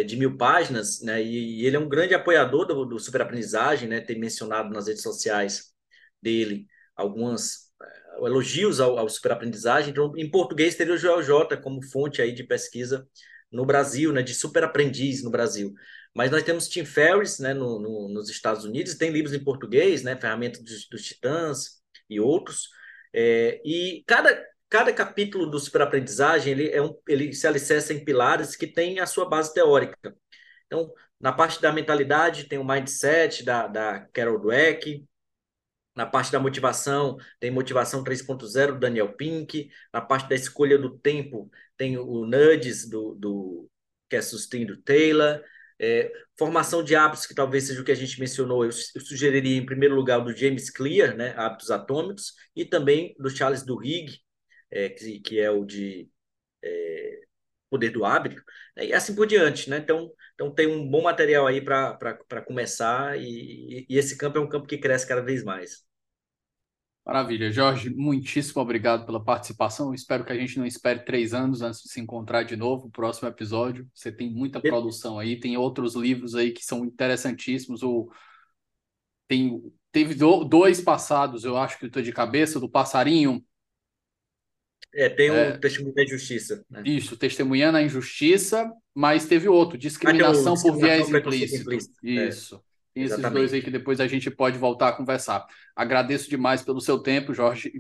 de mil páginas, né? E, ele é um grande apoiador do, do superaprendizagem, né? Tem mencionado nas redes sociais dele algumas é, elogios ao, ao superaprendizagem. Então, em português teria o Joel J como fonte aí de pesquisa no Brasil, né, de super aprendiz no Brasil. Mas nós temos Tim Ferriss, né, no, no, nos Estados Unidos, tem livros em português, né, Ferramenta dos, dos Titãs e outros. É, e cada, cada capítulo do superaprendizagem ele, é um, ele se alicerça em pilares que têm a sua base teórica. Então, na parte da mentalidade, tem o mindset da, da Carol Dweck, na parte da motivação, tem Motivação 3.0 do Daniel Pink. Na parte da escolha do tempo, tem o Nudges do, do que é Sustain do Taylor. É, formação de hábitos, que talvez seja o que a gente mencionou, eu, eu sugeriria em primeiro lugar o do James Clear, né, Hábitos Atômicos, e também do Charles Duhigg, é, que, que é o de é, Poder do Hábito, né, e assim por diante. Né? Então, então tem um bom material aí para começar, e, e, esse campo é um campo que cresce cada vez mais. Maravilha. Jorge, muitíssimo obrigado pela participação. Espero que a gente não espere três anos antes de se encontrar de novo no próximo episódio. Você tem muita produção aí, tem outros livros aí que são interessantíssimos. O... Tem... Teve dois passados, eu acho que estou de cabeça, do Passarinho. É, tem o é... Testemunho da Injustiça. Né? Isso, Testemunhando a Injustiça, mas teve outro, Discriminação, ah, por viés implícito. implícito. É. Isso. É. Esses Exatamente. dois aí que depois a gente pode voltar a conversar. Agradeço demais pelo seu tempo, Jorge.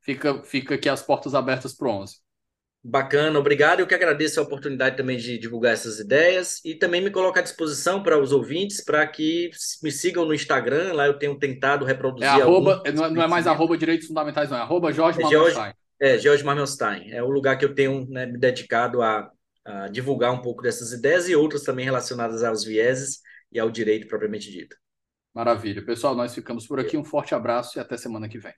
Fica, fica aqui as portas abertas para o 11. Bacana, obrigado. Eu que agradeço a oportunidade também de divulgar essas ideias e também me coloco à disposição para os ouvintes para que me sigam no Instagram. Lá eu tenho tentado reproduzir. É arroba, não, é, não é mais arroba direitos fundamentais, não. É arroba Jorge é Marmelstein. É, Jorge Marmelstein. É o lugar que eu tenho né, me dedicado a, a divulgar um pouco dessas ideias e outras também relacionadas aos vieses e ao direito propriamente dito. Maravilha. Pessoal, nós ficamos por aqui. Um forte abraço e até semana que vem.